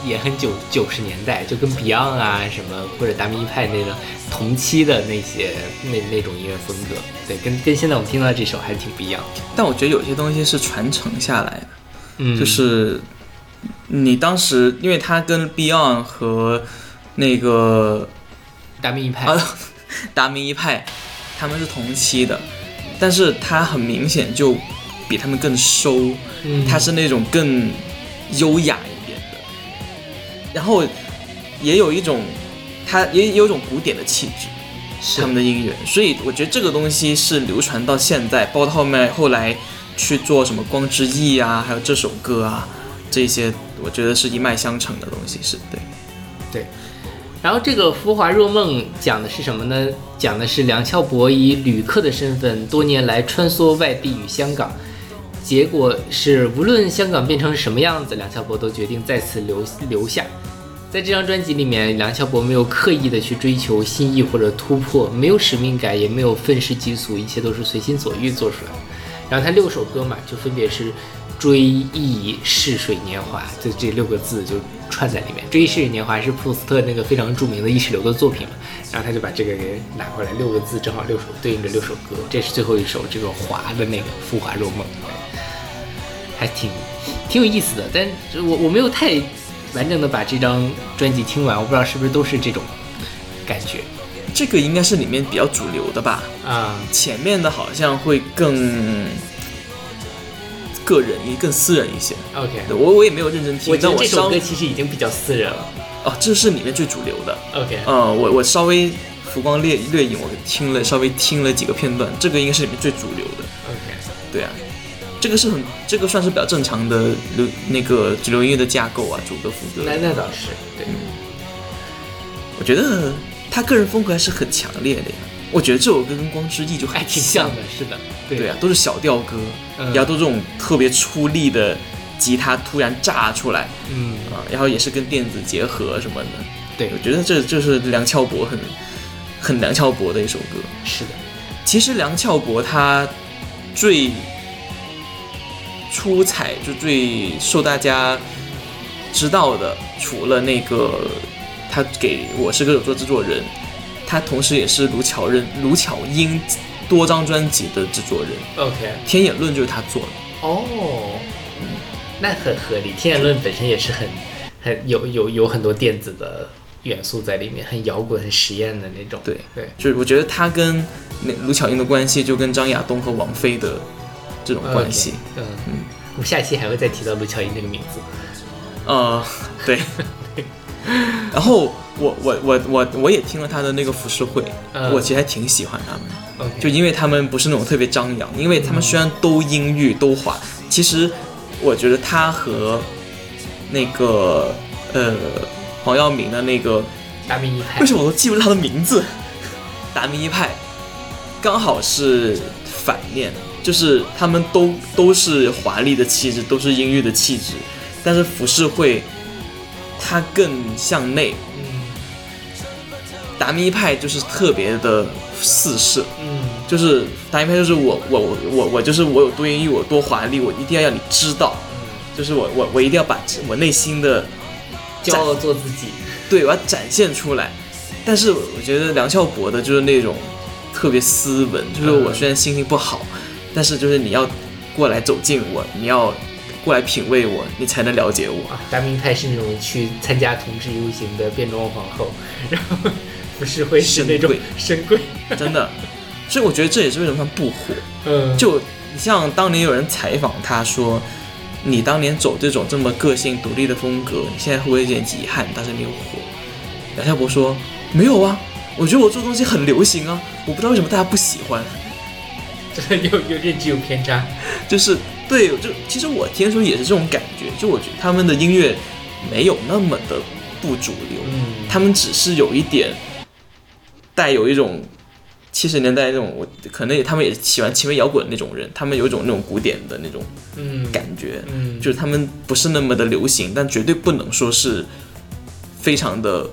也很九九十年代，就跟 Beyond 啊什么或者达明一派那个同期的那些那那种音乐风格，对，跟跟现在我们听到的这首还是挺不一样。但我觉得有些东西是传承下来的，嗯，就是你当时，因为他跟 Beyond 和那个达明一派，啊 达明一派，他们是同期的，但是他很明显就比他们更收，嗯。他是那种更优雅然后也有一种，它也有一种古典的气质，是他们的音乐，所以我觉得这个东西是流传到现在，包括后面后来去做什么《光之翼》啊，还有这首歌啊，这些我觉得是一脉相承的东西，是对对。然后这个《浮华若梦》讲的是什么呢？讲的是梁翘柏以旅客的身份，多年来穿梭外地与香港，结果是无论香港变成什么样子，梁翘柏都决定再次留留下。在这张专辑里面，梁翘柏没有刻意的去追求新意或者突破，没有使命感，也没有愤世嫉俗，一切都是随心所欲做出来的。然后他六首歌嘛，就分别是追忆逝水年华，就这六个字就串在里面。追忆逝水年华是普鲁斯特那个非常著名的意识流的作品嘛，然后他就把这个给拿过来，六个字正好六首对应着六首歌，这是最后一首这个华的那个《浮华若梦》，还挺挺有意思的。但是我我没有太完整的把这张专辑听完，我不知道是不是都是这种感觉这个应该是里面比较主流的吧，啊。前面的好像会更个人一更私人一些。OK，我我也没有认真听，我觉得这首歌其实已经比较私人了。哦，这是里面最主流的。OK，嗯，我我稍微浮光掠掠影，我听了稍微听了几个片段，这个应该是里面最主流的。OK，对啊，这个是很这个算是比较正常的流那个主流音乐的架构啊，主歌副歌。那那倒是对。我觉得他个人风格还是很强烈的呀。我觉得这首歌跟《光之翼》就还挺像的，是的，对啊，都是小调歌，然后都这种特别出力的吉他突然炸出来嗯，啊，然后也是跟电子结合什么的。对我，觉得这就是梁翘柏很很梁翘柏的一首歌。是的，其实梁翘柏他最出彩，就最受大家知道的，除了那个他给我是歌手做制作人，他同时也是卢巧人卢巧音多张专辑的制作人，OK，《天眼论》就是他做的。哦，那很合理。天眼论本身也是很很有有有很多电子的元素在里面，很摇滚、很实验的那种。对对，就是我觉得他跟那卢巧音的关系，就跟张亚东和王菲的这种关系。OK，嗯我们下期还会再提到卢巧音这个名字。呃，对。然后我我我我我也听了他的那个浮世绘，嗯我其实还挺喜欢他们，OK，就因为他们不是那种特别张扬，因为他们虽然都阴郁都滑，其实我觉得他和那个呃黄耀明的那个达明一派为什么我都记不住他的名字？达明一派刚好是反面，就是他们都都是华丽的气质，都是阴郁的气质，但是浮世绘它更向内，嗯。达明一派就是特别的四射，嗯。就是达明派就是我我我我我就是我有多英毅，我多华丽，我一定要让你知道，就是我我我一定要把我内心的骄傲做自己。对我要展现出来。但是我觉得梁翘柏的就是那种特别斯文，就是我虽然心情不好，但是就是你要过来走近我，你要过来品味我，你才能了解我。啊，达明派是那种去参加同志游行的变装皇后，然后不是会是那种深贵，真的。所以我觉得这也是为什么他不火。嗯，就你像当年有人采访他说，你当年走这种这么个性独立的风格，你现在会不会有点遗憾？但是没有火。梁夏博说没有啊，我觉得我做东西很流行啊，我不知道为什么大家不喜欢。真 的有有认知有偏差。就是对，就其实我听的时候也是这种感觉，就我觉得他们的音乐没有那么的不主流，嗯他们只是有一点带有一种七十年代那种，我可能也他们也喜欢轻微摇滚的那种人，他们有一种那种古典的那种嗯，感觉，嗯就是他们不是那么的流行，但绝对不能说是非常的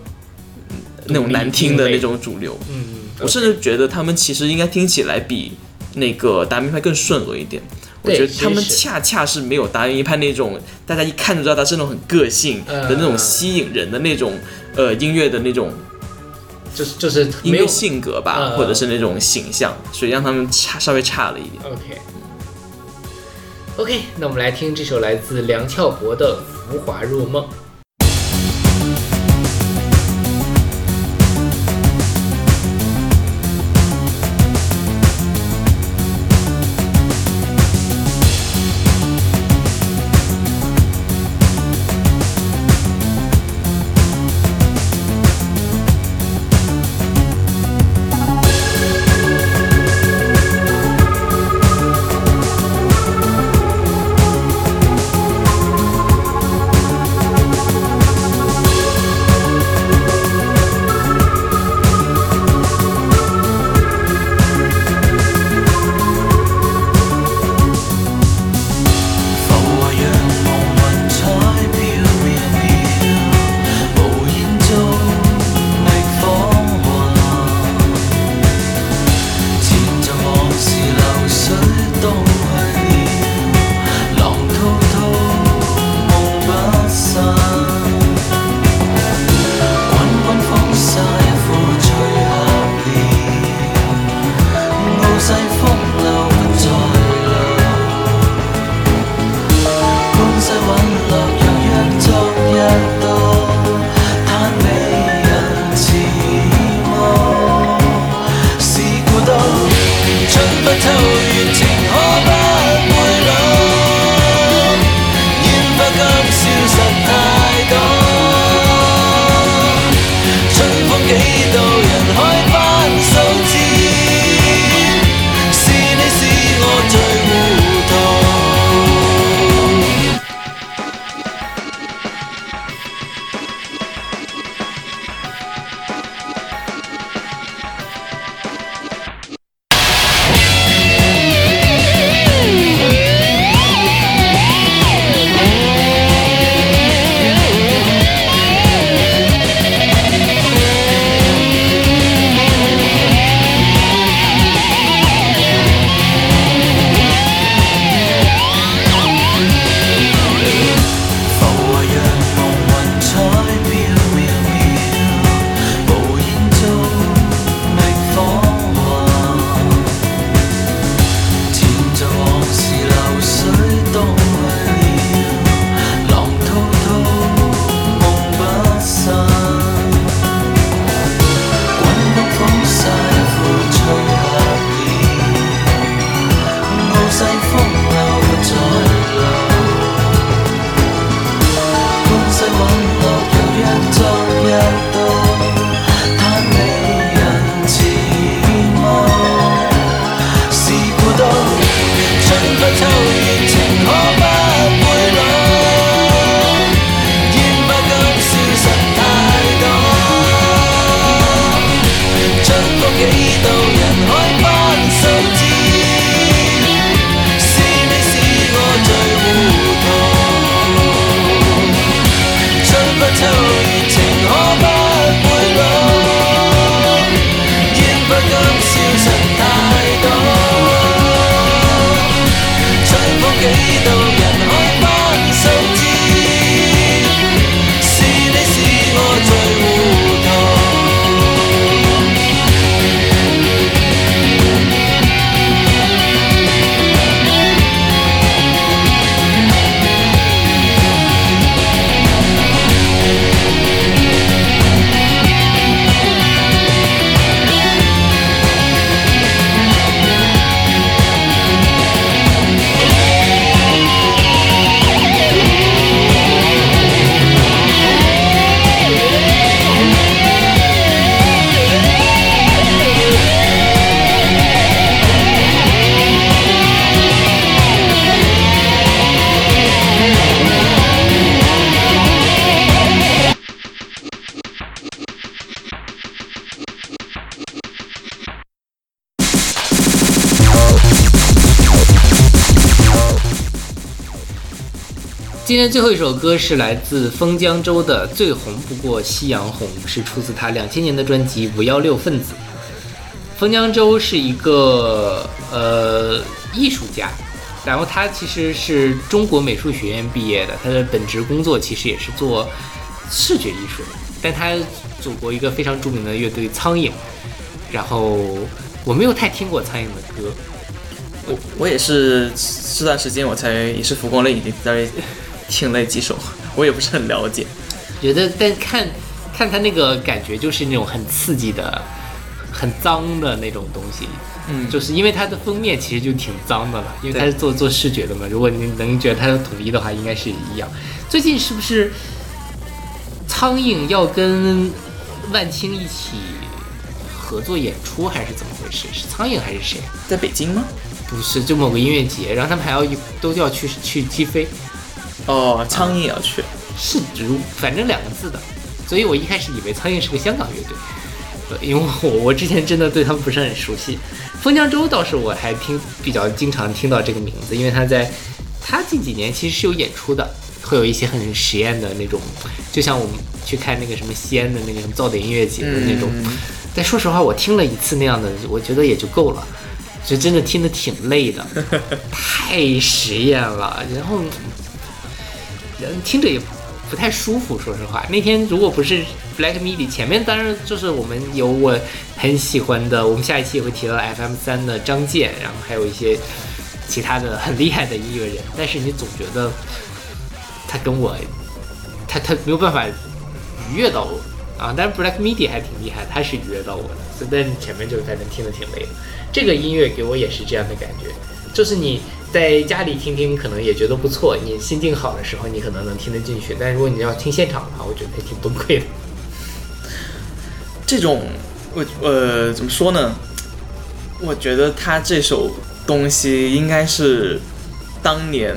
嗯那种难听的那种主流。嗯，我甚至觉得他们其实应该听起来比那个达明派更顺耳一点。我觉得他们恰恰是没有达明派那种大家一看就知道他是那种很个性的那种嗯吸引人的那种呃音乐的那种就是就是音没有乐性格吧，嗯或者是那种形象，所以让他们差稍微差了一点。OK。OK，那我们来听这首来自梁翘柏的《浮华若梦》。最后一首歌是来自封江州的《最红不过夕阳红》，是出自他两千年的专辑《五幺六分子》。封江州是一个呃艺术家，然后他其实是中国美术学院毕业的，他的本职工作其实也是做视觉艺术的，但他组过一个非常著名的乐队苍蝇，然后我没有太听过苍蝇的歌，我我也是这段时间我才也是浮光掠影在听了几首，我也不是很了解。觉得但看看他那个感觉就是那种很刺激的、很脏的那种东西，嗯就是因为它的封面其实就挺脏的了，因为它是做做视觉的嘛。如果你能觉得它是统一的话，应该是一样。最近是不是苍蝇要跟万青一起合作演出，还是怎么回事？是苍蝇还是谁？在北京吗？不是，就某个音乐节，然后他们还要都要去去击飞，哦，苍蝇也要去。是如反正两个字的，所以我一开始以为苍蝇是个香港乐队，呃 因为我我之前真的对他们不是很熟悉。封江州倒是我还听比较经常听到这个名字，因为他在他近几年其实是有演出的，会有一些很实验的那种，就像我们去看那个什么西安的那个什么噪点音乐节的那种。嗯但说实话，我听了一次那样的，我觉得也就够了，就真的听得挺累的，太实验了，然后人人听着也不太舒服。说实话，那天如果不是 Black MIDI，前面当然就是我们有我很喜欢的，我们下一期也会提到 FM 三的张健，然后还有一些其他的很厉害的音乐人，但是你总觉得他跟我，他他没有办法愉悦到我啊。但是 Black MIDI 还挺厉害，他是愉悦到我的，所以但前面就反正听得挺累的。这个音乐给我也是这样的感觉，就是你在家里听听可能也觉得不错，你心境好的时候你可能能听得进去，但是如果你要听现场的话，我觉得还挺崩溃的。这种我呃怎么说呢？我觉得他这首东西应该是当年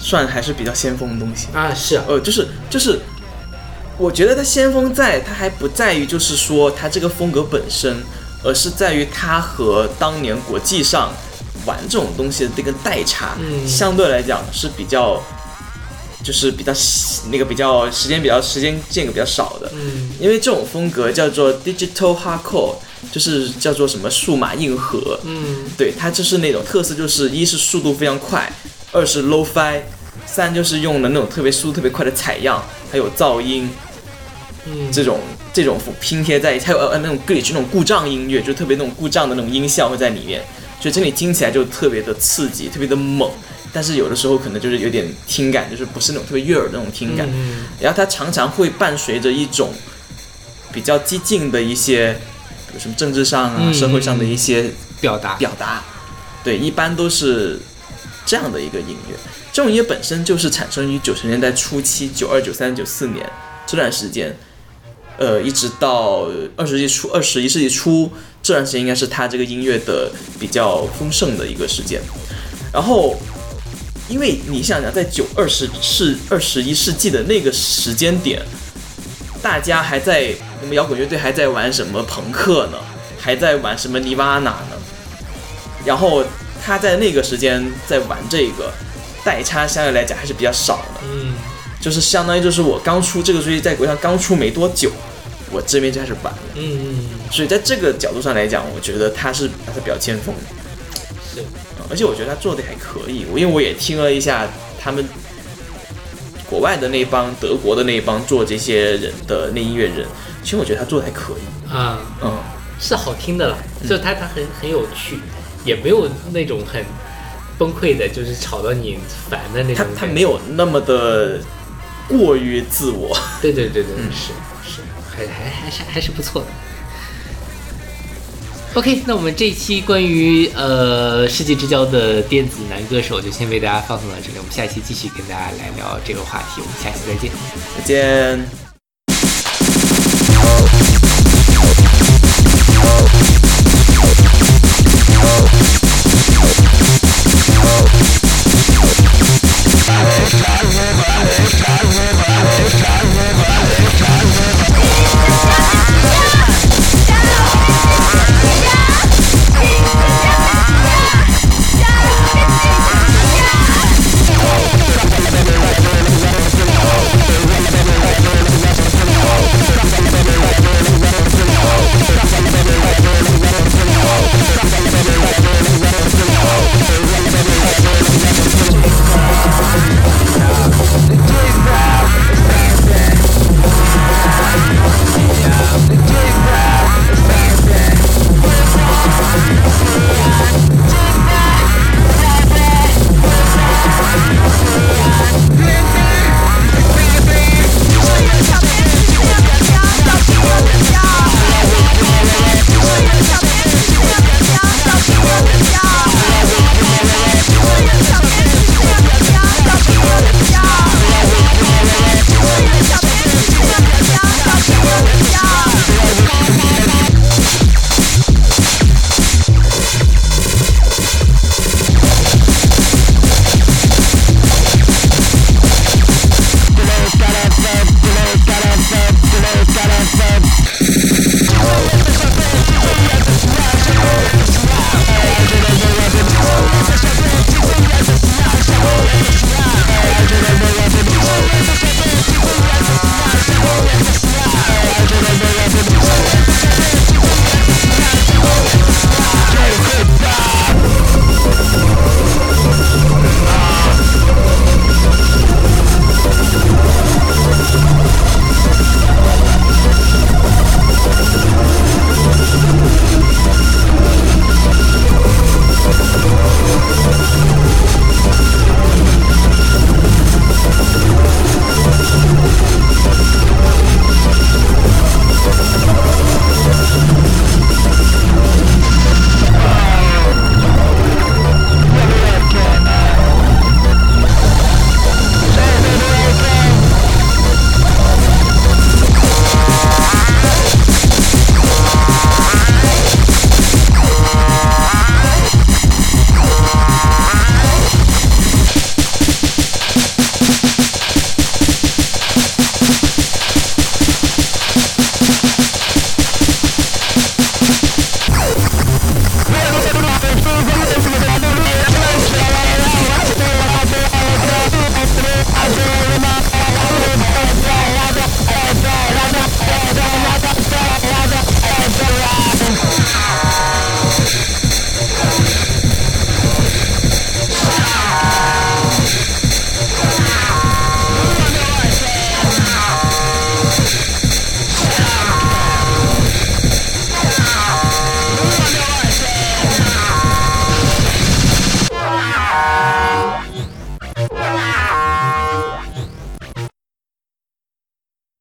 算还是比较先锋的东西。啊，是啊，呃，就是就是，我觉得他先锋在他还不在于就是说他这个风格本身，而是在于他和当年国际上玩这种东西的这个代差，嗯。相对来讲是比较，就是比较那个比较时间比较时间间隔比较少的，嗯。因为这种风格叫做 digital hardcore，就是叫做什么数码硬核，嗯。对，它就是那种特色，就是一是速度非常快，二是 low fi，三就是用的那种特别速度特别快的采样，还有噪音嗯，这种这种拼贴在一起，还有呃那种 glitch 那种故障音乐，就特别那种故障的那种音效会在里面，所以这里听起来就特别的刺激，特别的猛。但是有的时候可能就是有点听感，就是不是那种特别悦耳的那种听感。嗯然后它常常会伴随着一种比较激进的一些，比如什么政治上啊、嗯社会上的一些表达表达，对，一般都是这样的一个音乐。这种音乐本身就是产生于九十年代初期，九二、九三、九四年这段时间，呃，一直到二十世纪初、二十一世纪初这段时间，应该是他这个音乐的比较丰盛的一个时间。然后，因为你想想，在九二十世、二十一世纪的那个时间点，大家还在我们摇滚乐队还在玩什么朋克呢？还在玩什么尼瓦纳呢？然后他在那个时间在玩这个代差，相对来讲还是比较少的，嗯就是相当于就是我刚出这个专辑在国际上刚出没多久，我这边就开始烦了，嗯所以在这个角度上来讲，我觉得他是他是比较先锋。的。是。而且我觉得他做的还可以，我因为我也听了一下他们国外的那帮德国的那帮做这些人的那音乐人，其实我觉得他做的还可以，啊，嗯，是好听的啦，就他他很很有趣，也没有那种很崩溃的，就是吵到你烦的那种他。他没有那么的过于自我，对对对对，嗯。是是，还还是还是不错的。OK，那我们这一期关于呃世纪之交的电子男歌手就先为大家放送到这里，我们下期继续跟大家来聊这个话题，我们下期再见。再见。Yeah.